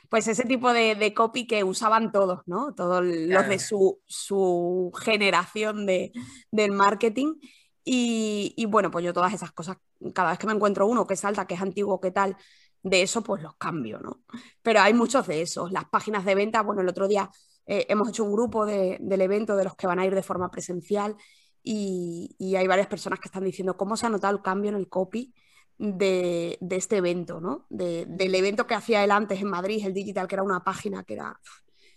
pues, ese tipo de, copy que usaban todos, ¿no? Todos los de su, su generación de, del marketing. Y, y, bueno, pues yo todas esas cosas, cada vez que me encuentro uno que salta, que es antiguo, que tal, de eso pues los cambio, ¿no? Pero hay muchos de esos. Las páginas de venta, bueno, el otro día eh, hemos hecho un grupo del evento de los que van a ir de forma presencial y, hay varias personas que están diciendo cómo se ha notado el cambio en el copy de, este evento, ¿no? del evento que hacía él antes en Madrid, el digital, que era una página que era...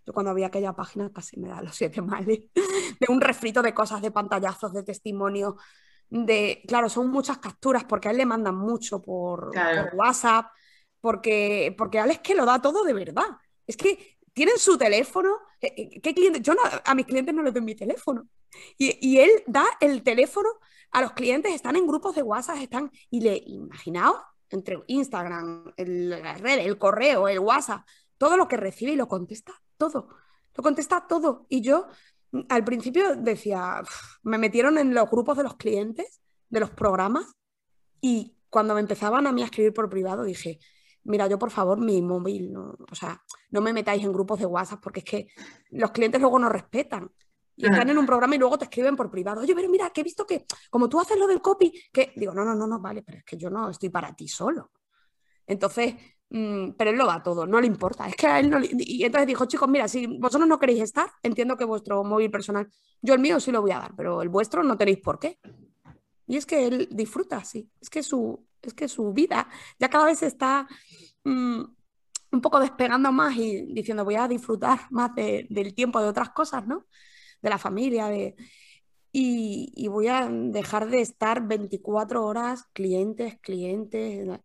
Yo cuando había aquella página casi me da los siete males, de un refrito de cosas, de pantallazos, de testimonio, de... Claro, son muchas capturas porque a él le mandan mucho por, WhatsApp, porque, porque a él es que lo da todo de verdad. Es que tienen su teléfono. Eh, eh, ¿Qué cliente? Yo a mis clientes no les doy mi teléfono. Y, él da el teléfono a los clientes, están en grupos de WhatsApp, están, y le, imaginaos, entre Instagram, el, la red, el correo, el WhatsApp, todo lo que recibe y lo contesta todo. Lo contesta todo. Y yo mm, al principio decía, me metieron en los grupos de los clientes, de los programas, y cuando me empezaban a mí a escribir por privado dije, mira, yo por favor, mi móvil, no, o sea, no me metáis en grupos de WhatsApp porque es que los clientes luego no respetan. Y están en un programa y luego te escriben por privado. Oye, pero mira, que he visto que como tú haces lo del copy, que digo, no, no, no, no, vale, pero es que yo no estoy para ti solo. Entonces, mm, pero él lo da todo, no le importa. Es que a él no Y entonces dijo, chicos, mira, si vosotros no queréis estar, entiendo que vuestro móvil personal, yo el mío sí lo voy a dar, pero el vuestro no tenéis por qué. Y es que él disfruta así, es que su, es que su vida ya cada vez está mm, un poco despegando más y diciendo voy a disfrutar más del tiempo de otras cosas, ¿no? De la familia, de... Y, voy a dejar de estar 24 horas clientes, clientes,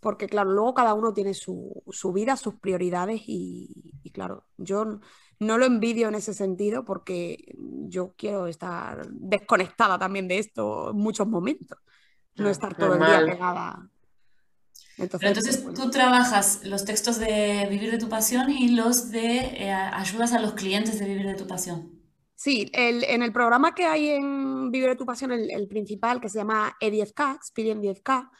porque claro, luego cada uno tiene su, vida, sus prioridades y, y, claro, yo no lo envidio en ese sentido porque yo quiero estar desconectada también de esto en muchos momentos, no estar todo el día pegada entonces, pues, tú trabajas los textos de Vivir de tu Pasión y los de eh, ayudas a los clientes de Vivir de tu Pasión. Sí, en el programa que hay en Vivir de tu Pasión, el, principal, que se llama E10K, Experience 10K,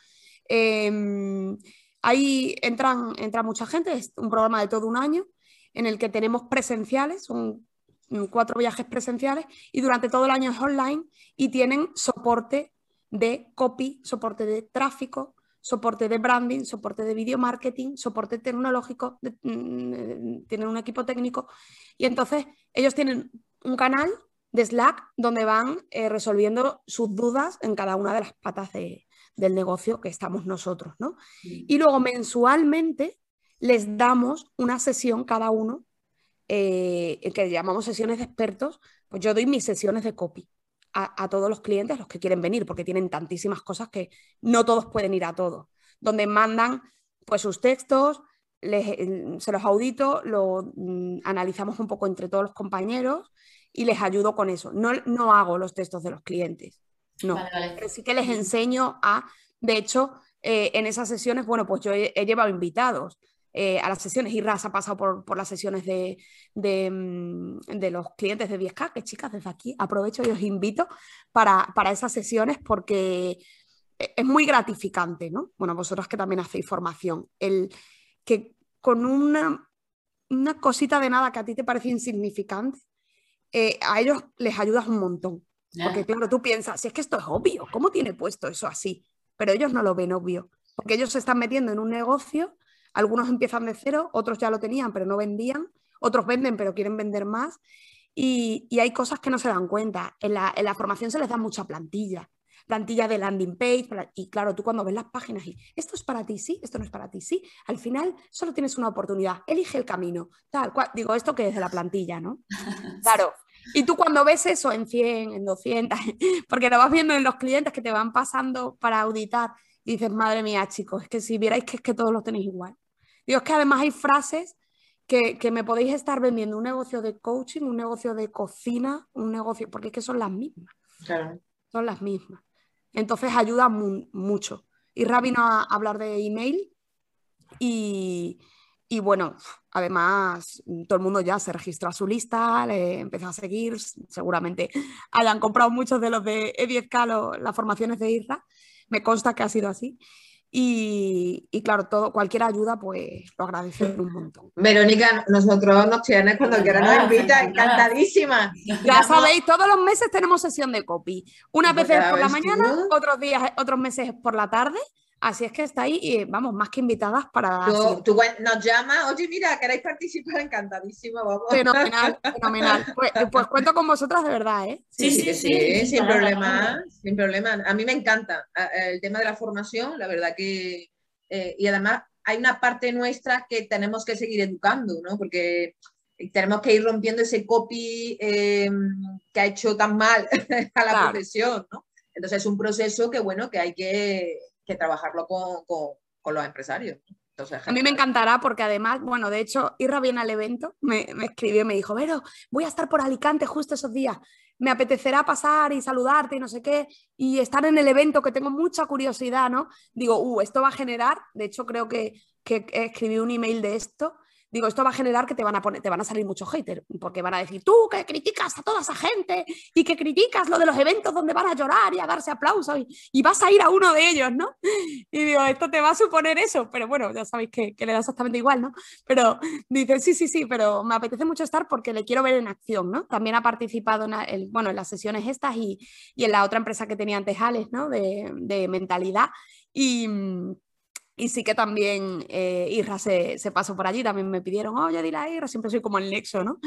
em, ahí entran, entra mucha gente, es un programa de todo un año en el que tenemos presenciales, son cuatro viajes presenciales y durante todo el año es online y tienen soporte de copy, soporte de tráfico, soporte de branding, soporte de video marketing, soporte tecnológico, mm, tienen un equipo técnico y entonces ellos tienen un canal de Slack donde van eh, resolviendo sus dudas en cada una de las patas del negocio que estamos nosotros, ¿no? Y luego mensualmente les damos una sesión cada uno eh, que llamamos sesiones de expertos, pues yo doy mis sesiones de copy a, todos los clientes, los que quieren venir, porque tienen tantísimas cosas que no todos pueden ir a todo, donde mandan pues sus textos, eh, se los audito, lo mm, analizamos un poco entre todos los compañeros y les ayudo con eso. No, no hago los textos de los clientes, no, pero sí que les enseño a, de hecho, eh, en esas sesiones, bueno, pues yo he llevado invitados. Eh, a las sesiones. y Ras ha pasado por, las sesiones de, mm, de, los clientes de 10K, que chicas, desde aquí aprovecho y os invito para, esas sesiones porque e, es muy gratificante, ¿no? Bueno, vosotros que también hacéis formación, el que con una, una cosita de nada que a ti te parece insignificante, eh, a ellos les ayudas un montón. Porque claro, tú piensas, si es que esto es obvio, ¿cómo tiene puesto eso así? Pero ellos no lo ven obvio, porque ellos se están metiendo en un negocio algunos empiezan de cero, otros ya lo tenían pero no vendían, otros venden pero quieren vender más y, hay cosas que no se dan cuenta. En la, formación se les da mucha plantilla, plantilla de landing page y claro, tú cuando ves las páginas y esto es para ti, sí, esto no es para ti, sí, al final solo tienes una oportunidad, elige el camino, tal cual, digo esto que es de la plantilla, ¿no? Claro. Y tú cuando ves eso en 100, en 200, porque lo vas viendo en los clientes que te van pasando para auditar, y dices, madre mía, chicos, es que si vierais que es que todos lo tenéis igual. Digo, es que además hay frases que, me podéis estar vendiendo un negocio de coaching, un negocio de cocina, un negocio, porque es que son las mismas. Son las mismas. Entonces ayuda mucho. Y Ra vino a hablar de email y, bueno, además todo el mundo ya se registró a su lista, le empezó a seguir, seguramente hayan comprado muchos de los de E10K, las formaciones de IRRA, me consta que ha sido así. Y, claro, todo, cualquier ayuda, pues lo agradecemos un montón. Verónica, nosotros nos tienes cuando quieras, nos invita, encantadísima. Ya sabéis, todos los meses tenemos sesión de copy. Unas veces por la mañana, otros días, otros meses por la tarde. Así es que estáis, eh, vamos, más que invitadas para... Tú, nos llama, oye, mira, queréis participar, encantadísimo, vamos. Fenomenal, fenomenal. Pues, pues, cuento con vosotras de verdad, ¿eh? Sí, sí, sí, sin problema, sin problema. A mí me encanta el tema de la formación, la verdad que... Eh, y además hay una parte nuestra que tenemos que seguir educando, ¿no? Porque tenemos que ir rompiendo ese copy que ha hecho tan mal a la profesión, ¿no? Entonces es un proceso que, bueno, que hay que que trabajarlo con, con, los empresarios. a mí me encantará porque además, bueno, de hecho, Irra viene al evento, me, me escribió y me dijo, Vero, voy a estar por Alicante justo esos días, me apetecerá pasar y saludarte y no sé qué, y estar en el evento que tengo mucha curiosidad, ¿no? Digo, uh, esto va a generar, de hecho creo que, que escribí un email de esto, digo, esto va a generar que te van a, poner, te van a salir muchos haters, porque van a decir, tú que criticas a toda esa gente y que criticas lo de los eventos donde van a llorar y a darse aplausos y, vas a ir a uno de ellos, ¿no? Y digo, esto te va a suponer eso, pero bueno, ya sabéis que, le da exactamente igual, ¿no? Pero dice, sí, sí, sí, pero me apetece mucho estar porque le quiero ver en acción, ¿no? También ha participado en, bueno, en las sesiones estas y, en la otra empresa que tenía antes, Alex, ¿no? De, de mentalidad. Y, y sí que también eh, Irra se, se, pasó por allí, también me pidieron, oye, dile a Irra, siempre soy como el nexo, ¿no?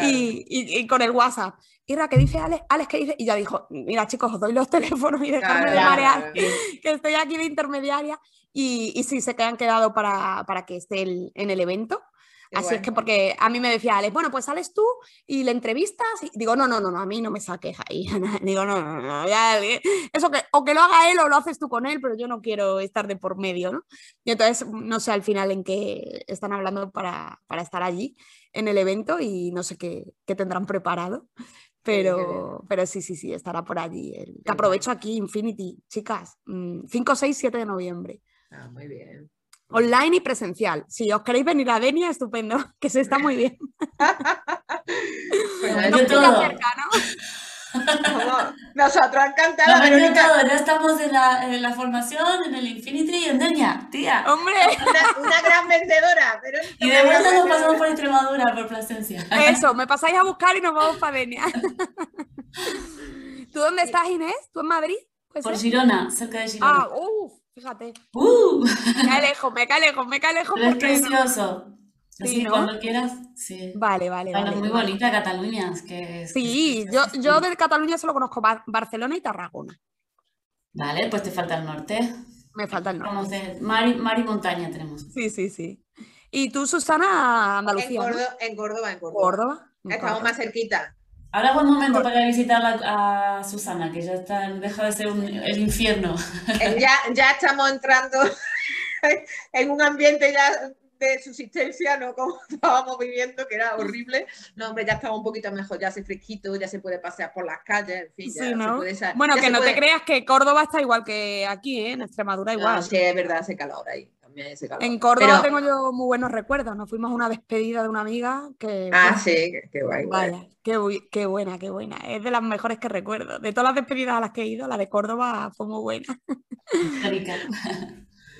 Y, y, con el WhatsApp, Irra, ¿qué dice Alex? Alex, ¿qué dice? Y ya dijo, mira chicos, os doy los teléfonos y dejarme de marear, que estoy aquí de intermediaria. Y, y sí, se que han quedado para, para que esté en el evento. Así es que porque a mí me decía Alex, bueno, pues sales tú y le entrevistas y digo, no, no, no, no a mí no me saques ahí. digo, no, no, no, ya, eso que o que lo haga él o lo haces tú con él, pero yo no quiero estar de por medio, ¿no? Y entonces no sé al final en qué están hablando para, para estar allí en el evento y no sé qué, qué tendrán preparado. Pero, pero sí, sí, sí, estará por allí. que aprovecho aquí, Infinity, chicas, 5, 6, 7 de noviembre. Ah, muy bien. Online y presencial. Si os queréis venir a Denia, estupendo, que se está muy bien. bueno, no todo. Cerca, ¿no? Nosotros encantados. No, todo. Ya estamos en la, en la, formación, en el Infinity y en Denia, tía. ¡Hombre! Una, gran vendedora. Pero y de vuelta nos pasamos por Extremadura, por Plasencia. Eso, me pasáis a buscar y nos vamos para Denia. ¿Tú dónde estás, Inés? ¿Tú en Madrid? por Girona, cerca de Girona. Ah, uff. Fíjate. Uh. Me cae lejos, me cae lejos, me cae lejos. es precioso. Así cuando quieras, sí. Vale, vale. Bueno, muy bonita Cataluña. que, sí, yo, yo de Cataluña solo conozco Barcelona y Tarragona. Vale, pues te falta el norte. Me falta el norte. mar, y, montaña tenemos. Sí, sí, sí. ¿Y tú, Susana, Andalucía? En Córdoba, en Córdoba. En Córdoba. Estamos más cerquita. Ahora buen momento para visitar a, Susana, que ya está, deja de ser el infierno. Eh, ya, ya estamos entrando en un ambiente ya de subsistencia, ¿no? Como estábamos viviendo, que era horrible. No, hombre, ya estamos un poquito mejor, ya hace fresquito, ya se puede pasear por las calles, en fin, ya sí, ¿no? se puede Bueno, que no te creas que Córdoba está igual que aquí, ¿eh? En Extremadura igual. sí, es verdad, hace calor ahí. En Córdoba tengo yo muy buenos recuerdos. Nos fuimos a una despedida de una amiga que. Ah, sí, qué guay. Vaya, qué, qué, buena, qué buena. Es de las mejores que recuerdo. De todas las despedidas a las que he ido, la de Córdoba fue muy buena.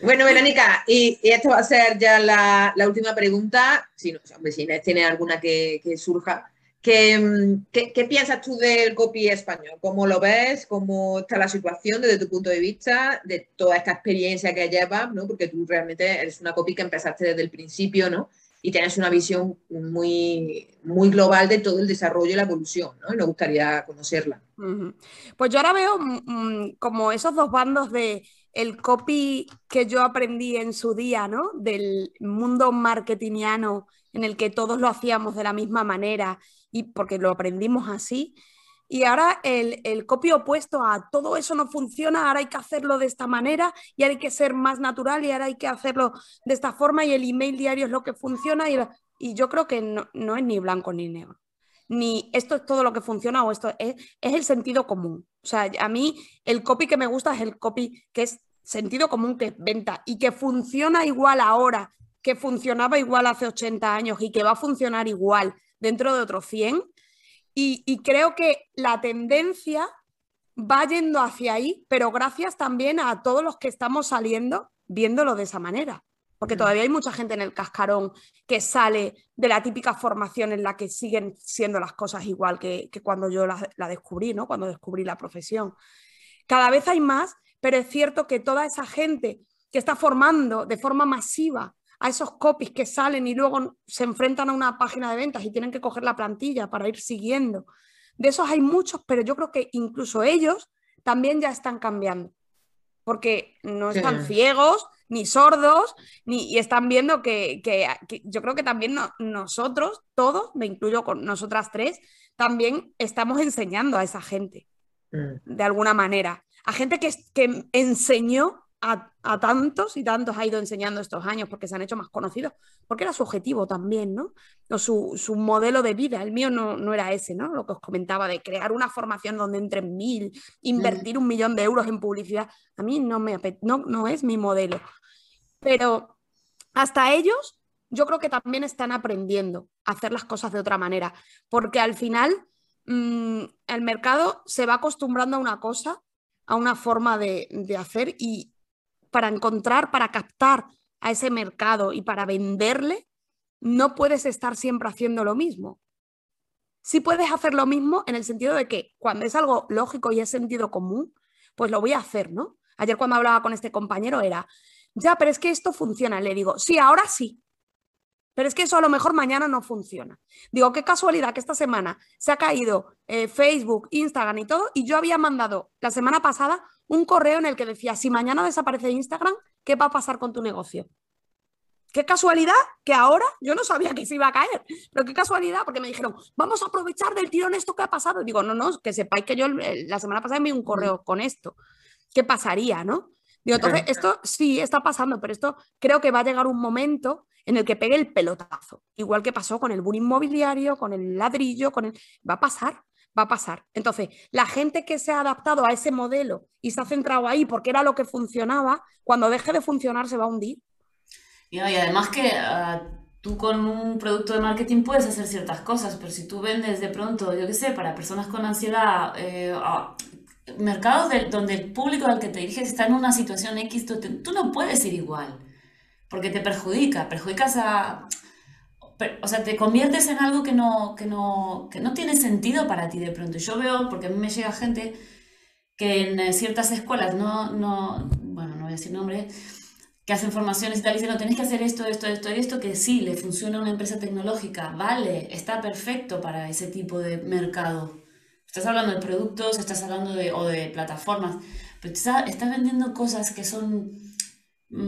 Bueno, Verónica, y, esto va a ser ya la, última pregunta. Si, no, hombre, si tiene alguna que, que surja. ¿Qué, qué, piensas tú del copy español? ¿Cómo lo ves? ¿Cómo está la situación desde tu punto de vista? De toda esta experiencia que llevas, ¿no? Porque tú realmente eres una copy que empezaste desde el principio, ¿no? Y tienes una visión muy, muy global de todo el desarrollo y la evolución, ¿no? Y nos gustaría conocerla. Pues yo ahora veo mm, mm, como esos dos bandos de el copy que yo aprendí en su día, ¿no? Del mundo marketingiano en el que todos lo hacíamos de la misma manera y porque lo aprendimos así. Y ahora el, el copio opuesto a todo eso no funciona, ahora hay que hacerlo de esta manera y ahora hay que ser más natural y ahora hay que hacerlo de esta forma y el email diario es lo que funciona y, y yo creo que no, no, es ni blanco ni negro. Ni esto es todo lo que funciona o esto es, es el sentido común. O sea, a mí el copy que me gusta es el copy que es sentido común, que es venta y que funciona igual ahora, que funcionaba igual hace 80 años y que va a funcionar igual dentro de otros 100. Y, creo que la tendencia va yendo hacia ahí, pero gracias también a todos los que estamos saliendo viéndolo de esa manera. Porque mm. todavía hay mucha gente en el cascarón que sale de la típica formación en la que siguen siendo las cosas igual que, cuando yo la, la, descubrí, ¿no? Cuando descubrí la profesión. Cada vez hay más, pero es cierto que toda esa gente que está formando de forma masiva a esos copies que salen y luego se enfrentan a una página de ventas y tienen que coger la plantilla para ir siguiendo. De esos hay muchos, pero yo creo que incluso ellos también ya están cambiando, porque no están ciegos ni sordos, ni, y están viendo que, yo creo que también nosotros, todos, me incluyo con nosotras tres, también estamos enseñando a esa gente, mm. de alguna manera. A gente que, que enseñó a, tantos y tantos ha ido enseñando estos años porque se han hecho más conocidos, porque era su objetivo también, ¿no? O su, modelo de vida. El mío no, no, era ese, ¿no? Lo que os comentaba de crear una formación donde entren mil, invertir un millón de euros en publicidad. A mí no, me, no, no es mi modelo. Pero hasta ellos yo creo que también están aprendiendo a hacer las cosas de otra manera, porque al final mm, el mercado se va acostumbrando a una cosa, a una forma de, de hacer y, para encontrar, para captar a ese mercado y para venderle, no puedes estar siempre haciendo lo mismo. Sí puedes hacer lo mismo en el sentido de que cuando es algo lógico y es sentido común, pues lo voy a hacer, ¿no? Ayer cuando hablaba con este compañero era, ya, pero es que esto funciona. Le digo, sí, ahora sí. Pero es que eso a lo mejor mañana no funciona. Digo, qué casualidad que esta semana se ha caído eh, Facebook, Instagram y todo, y yo había mandado la semana pasada un correo en el que decía, si mañana desaparece Instagram, ¿qué va a pasar con tu negocio? Qué casualidad que ahora yo no sabía que se iba a caer, pero qué casualidad, porque me dijeron, vamos a aprovechar del tirón esto que ha pasado. Y digo, no, no, que sepáis que yo la semana pasada envié un correo con esto. ¿Qué pasaría, no? Digo, entonces, esto sí está pasando, pero esto creo que va a llegar un momento en el que pegue el pelotazo, igual que pasó con el boom inmobiliario, con el ladrillo, con el... Va a pasar, va a pasar. Entonces, la gente que se ha adaptado a ese modelo y se ha centrado ahí porque era lo que funcionaba, cuando deje de funcionar se va a hundir. Y, además que ah, tú con un producto de marketing puedes hacer ciertas cosas, pero si tú vendes de pronto, yo qué sé, para personas con ansiedad, eh, mercados donde el público al que te diriges está en una situación X, tú no puedes ir igual porque te perjudica, perjudicas a... O sea, te conviertes en algo que no, que, no, que no tiene sentido para ti de pronto. Yo veo, porque a mí me llega gente que en eh, ciertas escuelas, no, no, bueno, no voy a decir nombre, que hacen formaciones y tal, y dicen, no, tenés que hacer esto, esto, esto y esto, que sí, le funciona a una empresa tecnológica, vale, está perfecto para ese tipo de mercado. Estás hablando de productos, estás hablando de, o de plataformas, pero estás, estás vendiendo cosas que son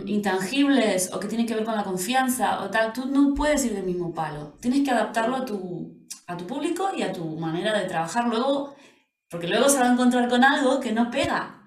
intangibles o que tienen que ver con la confianza o tal, tú no puedes ir del mismo palo. Tienes que adaptarlo a tu, a tu público y a tu manera de trabajar luego, porque luego se va a encontrar con algo que no pega.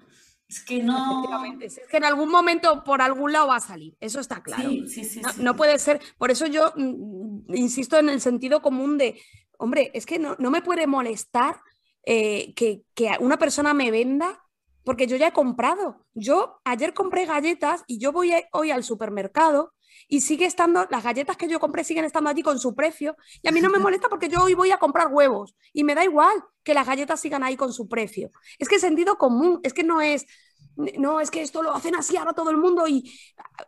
Es que no. Es que en algún momento por algún lado va a salir, eso está claro. Sí, sí, no, no, puede ser. Por eso yo mm, insisto en el sentido común de, hombre, es que no, no me puede molestar eh, que, que una persona me venda porque yo ya he comprado. Yo ayer compré galletas y yo voy hoy al supermercado y sigue estando, las galletas que yo compré siguen estando allí con su precio y a mí no me molesta porque yo hoy voy a comprar huevos y me da igual que las galletas sigan ahí con su precio. Es que sentido común, es que no es, no, es que esto lo hacen así ahora todo el mundo y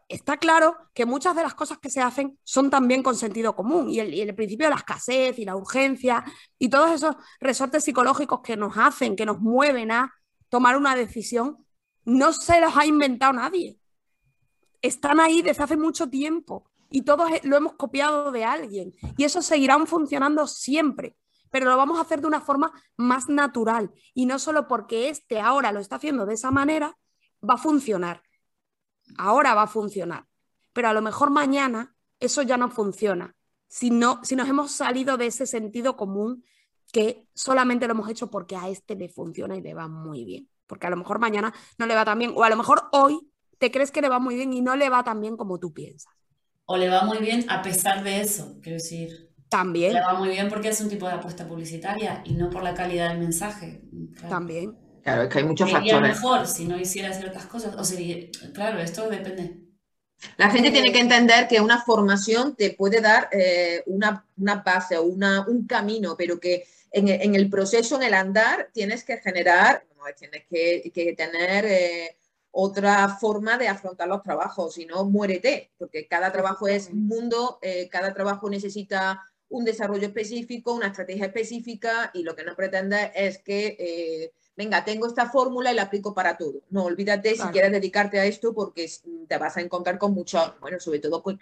está claro que muchas de las cosas que se hacen son también con sentido común y el, y el principio de la escasez y la urgencia y todos esos resortes psicológicos que nos hacen, que nos mueven a tomar una decisión, no se los ha inventado nadie. Están ahí desde hace mucho tiempo y todos lo hemos copiado de alguien y eso seguirán funcionando siempre, pero lo vamos a hacer de una forma más natural y no solo porque este ahora lo está haciendo de esa manera, va a funcionar. Ahora va a funcionar, pero a lo mejor mañana eso ya no funciona. Si, no, si nos hemos salido de ese sentido común que solamente lo hemos hecho porque a este le funciona y le va muy bien. Porque a lo mejor mañana no le va tan bien, o a lo mejor hoy te crees que le va muy bien y no le va tan bien como tú piensas. O le va muy bien a pesar de eso, quiero decir. También. Le va muy bien porque es un tipo de apuesta publicitaria y no por la calidad del mensaje. También. Claro, es que hay muchos sería factores. mejor si no hiciera ciertas cosas. O sería, claro, esto depende. La gente tiene que entender que una formación te puede dar eh, una, una, base o una, un camino, pero que en, el proceso, en el andar, tienes que generar, tienes que, tener eh, otra forma de afrontar los trabajos, si no, muérete, porque cada trabajo es un mundo, eh, cada trabajo necesita un desarrollo específico, una estrategia específica y lo que no pretende es que venga, tengo esta fórmula y la aplico para todo. No, olvídate si quieres dedicarte a esto porque te vas a encontrar con muchos, bueno, sobre todo con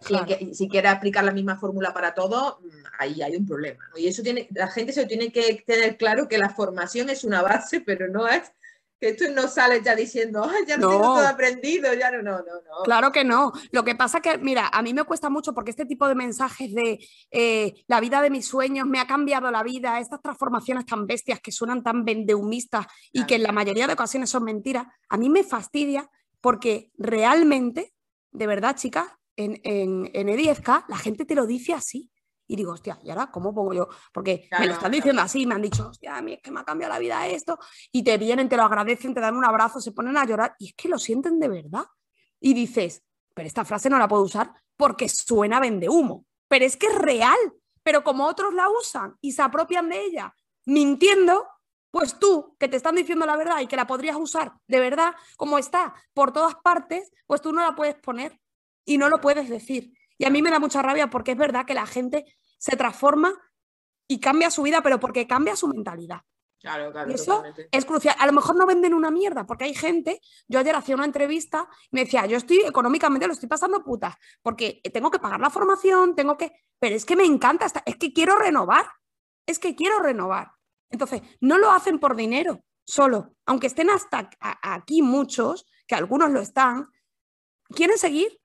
Si, quieres aplicar la misma fórmula para todo, mm, ahí hay un problema. Y eso tiene, la gente se tiene que tener claro que la formación es una base, pero no es que tú no sales ya diciendo, ya no, tengo todo aprendido, ya no, no, no, Claro que no. Lo que pasa que, mira, a mí me cuesta mucho porque este tipo de mensajes de eh, la vida de mis sueños me ha cambiado la vida, estas transformaciones tan bestias que suenan tan vendeumistas y que en la mayoría de ocasiones son mentiras, a mí me fastidia porque realmente, de verdad, chicas, en, en, en E10K la gente te lo dice así. Y digo, hostia, ¿y ahora cómo pongo yo? Porque me lo están diciendo así, me han dicho, hostia, a mí es que me ha cambiado la vida esto. Y te vienen, te lo agradecen, te dan un abrazo, se ponen a llorar. Y es que lo sienten de verdad. Y dices, pero esta frase no la puedo usar porque suena vende humo. Pero es que es real. Pero como otros la usan y se apropian de ella mintiendo, pues tú, que te están diciendo la verdad y que la podrías usar de verdad, como está por todas partes, pues tú no la puedes poner y no lo puedes decir. Y a mí me da mucha rabia porque es verdad que la gente se transforma y cambia su vida, pero porque cambia su mentalidad. Claro, claro, y eso es crucial. A lo mejor no venden una mierda, porque hay gente, yo ayer hacía una entrevista y me decía, yo estoy económicamente, lo estoy pasando putas, porque tengo que pagar la formación, tengo que, pero es que me encanta, es que quiero renovar, es que quiero renovar. Entonces, no lo hacen por dinero solo, aunque estén hasta aquí muchos, que algunos lo están, quieren seguir,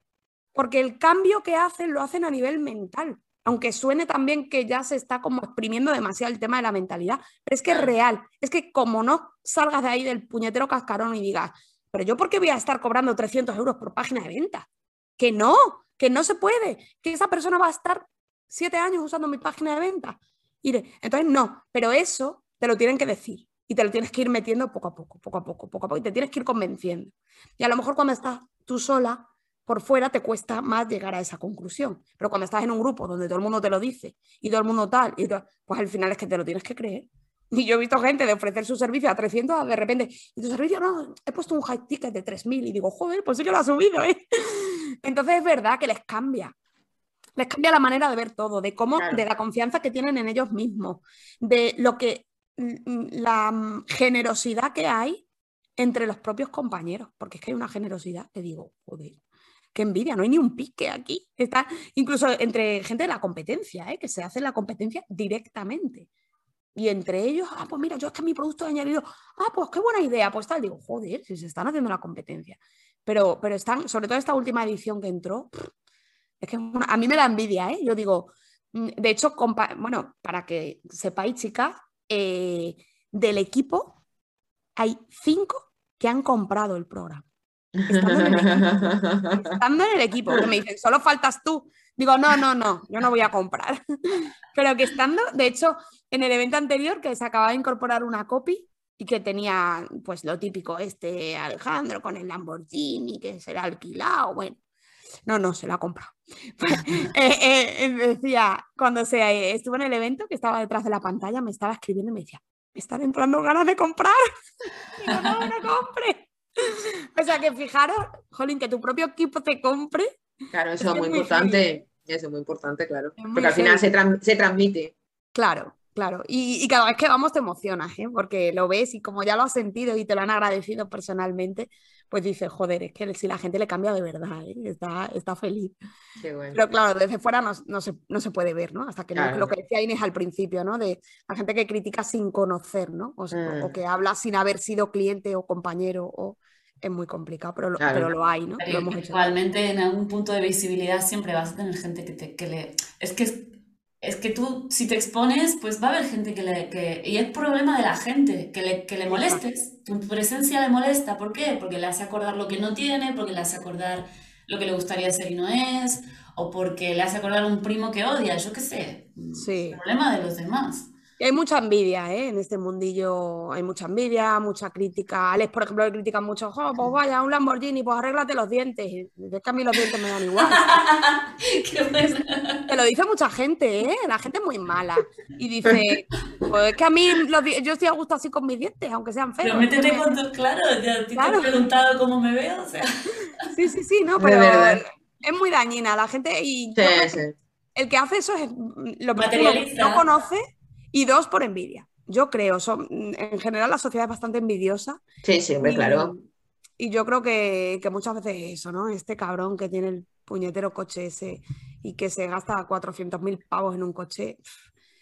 porque el cambio que hacen lo hacen a nivel mental, aunque suene también que ya se está como exprimiendo demasiado el tema de la mentalidad, pero es que es real, es que como no salgas de ahí del puñetero cascarón y digas, pero yo por qué voy a estar cobrando 300 euros por página de venta, que no, que no se puede, que esa persona va a estar siete años usando mi página de venta. entonces no, pero eso te lo tienen que decir y te lo tienes que ir metiendo poco a poco, poco a poco, poco a poco, y te tienes que ir convenciendo. Y a lo mejor cuando estás tú sola, por fuera te cuesta más llegar a esa conclusión. Pero cuando estás en un grupo donde todo el mundo te lo dice y todo el mundo tal, y pues al final es que te lo tienes que creer. Y yo he visto gente de ofrecer su servicio a 300 de repente, y tu servicio no, he puesto un high ticket de 3.000 y digo, joder, pues sí que lo ha subido, ¿eh? Entonces es verdad que les cambia. Les cambia la manera de ver todo, de cómo, de la confianza que tienen en ellos mismos, de lo que, la generosidad que hay entre los propios compañeros, porque es que hay una generosidad que digo, joder, qué envidia, no hay ni un pique aquí. Está incluso entre gente de la competencia, ¿eh? que se hace la competencia directamente. Y entre ellos, ah, pues mira, yo es que mi producto he añadido, ah, pues qué buena idea, pues tal, digo, joder, si se están haciendo la competencia. Pero, pero están, sobre todo esta última edición que entró, es que a mí me da envidia, ¿eh? Yo digo, mm, de hecho, bueno, para que sepáis, chicas, eh, del equipo hay cinco que han comprado el programa. Estando en el equipo, que me dicen, solo faltas tú. Digo, no, no, no, yo no voy a comprar. Pero que estando, de hecho, en el evento anterior que se acababa de incorporar una copy y que tenía pues lo típico, este Alejandro con el Lamborghini que será alquilado, bueno. No, no, se lo ha comprado. Eh, eh, eh, decía, cuando se estuvo en el evento, que estaba detrás de la pantalla, me estaba escribiendo y me decía, me están entrando ganas de comprar. Digo, no, no compre. o sea que fijaros, Jolín, que tu propio equipo te compre. Claro, eso es muy, importante. Eso es muy importante, claro. Porque al final se, se, transmite. Claro, claro. Y, cada vez que vamos te emocionas, ¿eh? porque lo ves y como ya lo has sentido y te lo han agradecido personalmente, pues dices, joder, es que si la gente le cambia de verdad, ¿eh? está, está feliz. Pero claro, desde fuera no, se, no, se, puede ver, ¿no? Hasta que lo que decía Inés al principio, ¿no? De la gente que critica sin conocer, ¿no? O, mm. que habla sin haber sido cliente o compañero o es muy complicado, pero lo, pero lo hay, ¿no? igualmente en algún punto de visibilidad siempre vas a tener gente que, te, que le... Es que, es que tú, si te expones, pues va a haber gente que le... Que, y es problema de la gente, que le, que le molestes. Tu presencia le molesta. ¿Por qué? Porque le hace acordar lo que no tiene, porque le hace acordar lo que le gustaría ser y no es, o porque le hace acordar un primo que odia, yo qué sé. Sí. Problema de los demás hay mucha envidia ¿eh? en este mundillo, hay mucha envidia, mucha crítica. Alex, por ejemplo, le critican mucho, oh, pues vaya, un Lamborghini, pues arréglate los dientes. Es que a mí los dientes me dan igual. Te lo dice mucha gente, ¿eh? La gente es muy mala. Y dice, pues es que a mí yo estoy a gusto así con mis dientes, aunque sean feos. Pero métete con tu, claro, ya te he preguntado cómo me veo, o sea. Sí, sí, sí, no, pero es muy dañina la gente y el que hace eso es lo que no conoce y dos, por envidia. Yo creo, son, en general la sociedad es bastante envidiosa. Sí, sí, hombre, claro. Y yo creo que, que muchas veces eso, ¿no? Este cabrón que tiene el puñetero coche ese y que se gasta 400.000 pavos en un coche.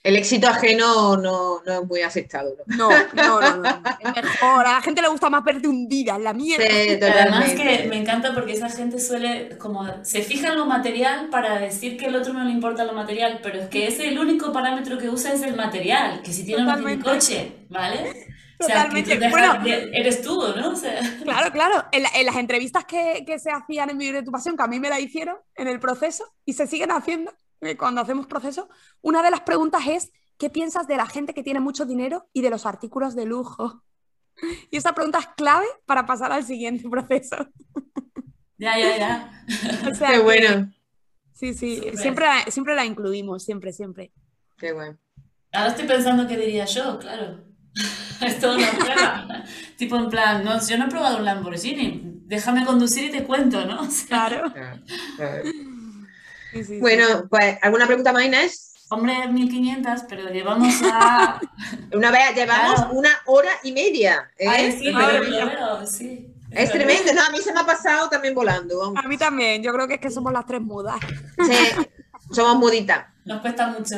El éxito ajeno no, no es muy aceptado. ¿no? No, no, no, Es mejor. A la gente le gusta más verte hundida en la mierda. Sí, Además que me encanta porque esa gente suele, como, se fija en lo material para decir que al otro no le importa lo material, pero es que ese el único parámetro que usa es el material, que si tiene un coche, ¿vale? Totalmente. bueno, eres tú, ¿no? Claro, claro. En, las entrevistas que, que, se hacían en Vivir de tu Pasión, que a mí me la hicieron en el proceso y se siguen haciendo cuando hacemos proceso, una de las preguntas es, ¿qué piensas de la gente que tiene mucho dinero y de los artículos de lujo? Y esa pregunta es clave para pasar al siguiente proceso. Ya, ya, ya. Qué bueno. Sí, sí, siempre, siempre la incluimos, siempre, siempre. Qué bueno. Ahora estoy pensando qué diría yo, claro. es toda una prueba. tipo en plan, no, yo no he probado un Lamborghini, déjame conducir y te cuento, ¿no? claro. Bueno, pues, ¿alguna pregunta más, Inés? Hombre, 1500, pero llevamos a... Una vez, llevamos una hora y media. ¿eh? sí, pero, sí. Es tremendo, no, a mí se me ha pasado también volando. A mí también, yo creo que es que somos las tres mudas. Sí, somos muditas. Nos cuesta mucho.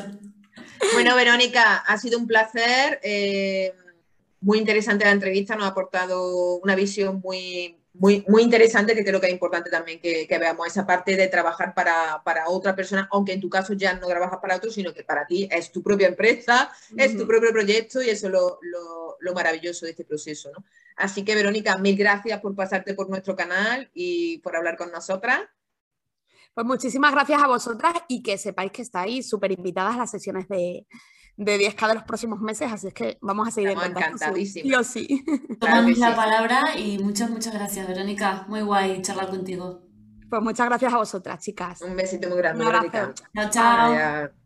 Bueno, Verónica, ha sido un placer. Eh, muy interesante la entrevista, nos ha aportado una visión muy, muy, muy interesante que creo que es importante también que, veamos esa parte de trabajar para, otra persona, aunque en tu caso ya no trabajas para otro, sino que para ti es tu propia empresa, es tu propio proyecto y eso es lo, lo, maravilloso de este proceso. ¿no? Así que, Verónica, mil gracias por pasarte por nuestro canal y por hablar con nosotras. Pues muchísimas gracias a vosotras y que sepáis que estáis súper invitadas a las sesiones de, de 10K de los próximos meses, así es que vamos a seguir Estamos en contacto. Sí sí. Tomamos la palabra y muchas, muchas gracias, Verónica. Muy guay charlar contigo. Pues muchas gracias a vosotras, chicas. Un besito muy grande, Verónica. Chao, chao.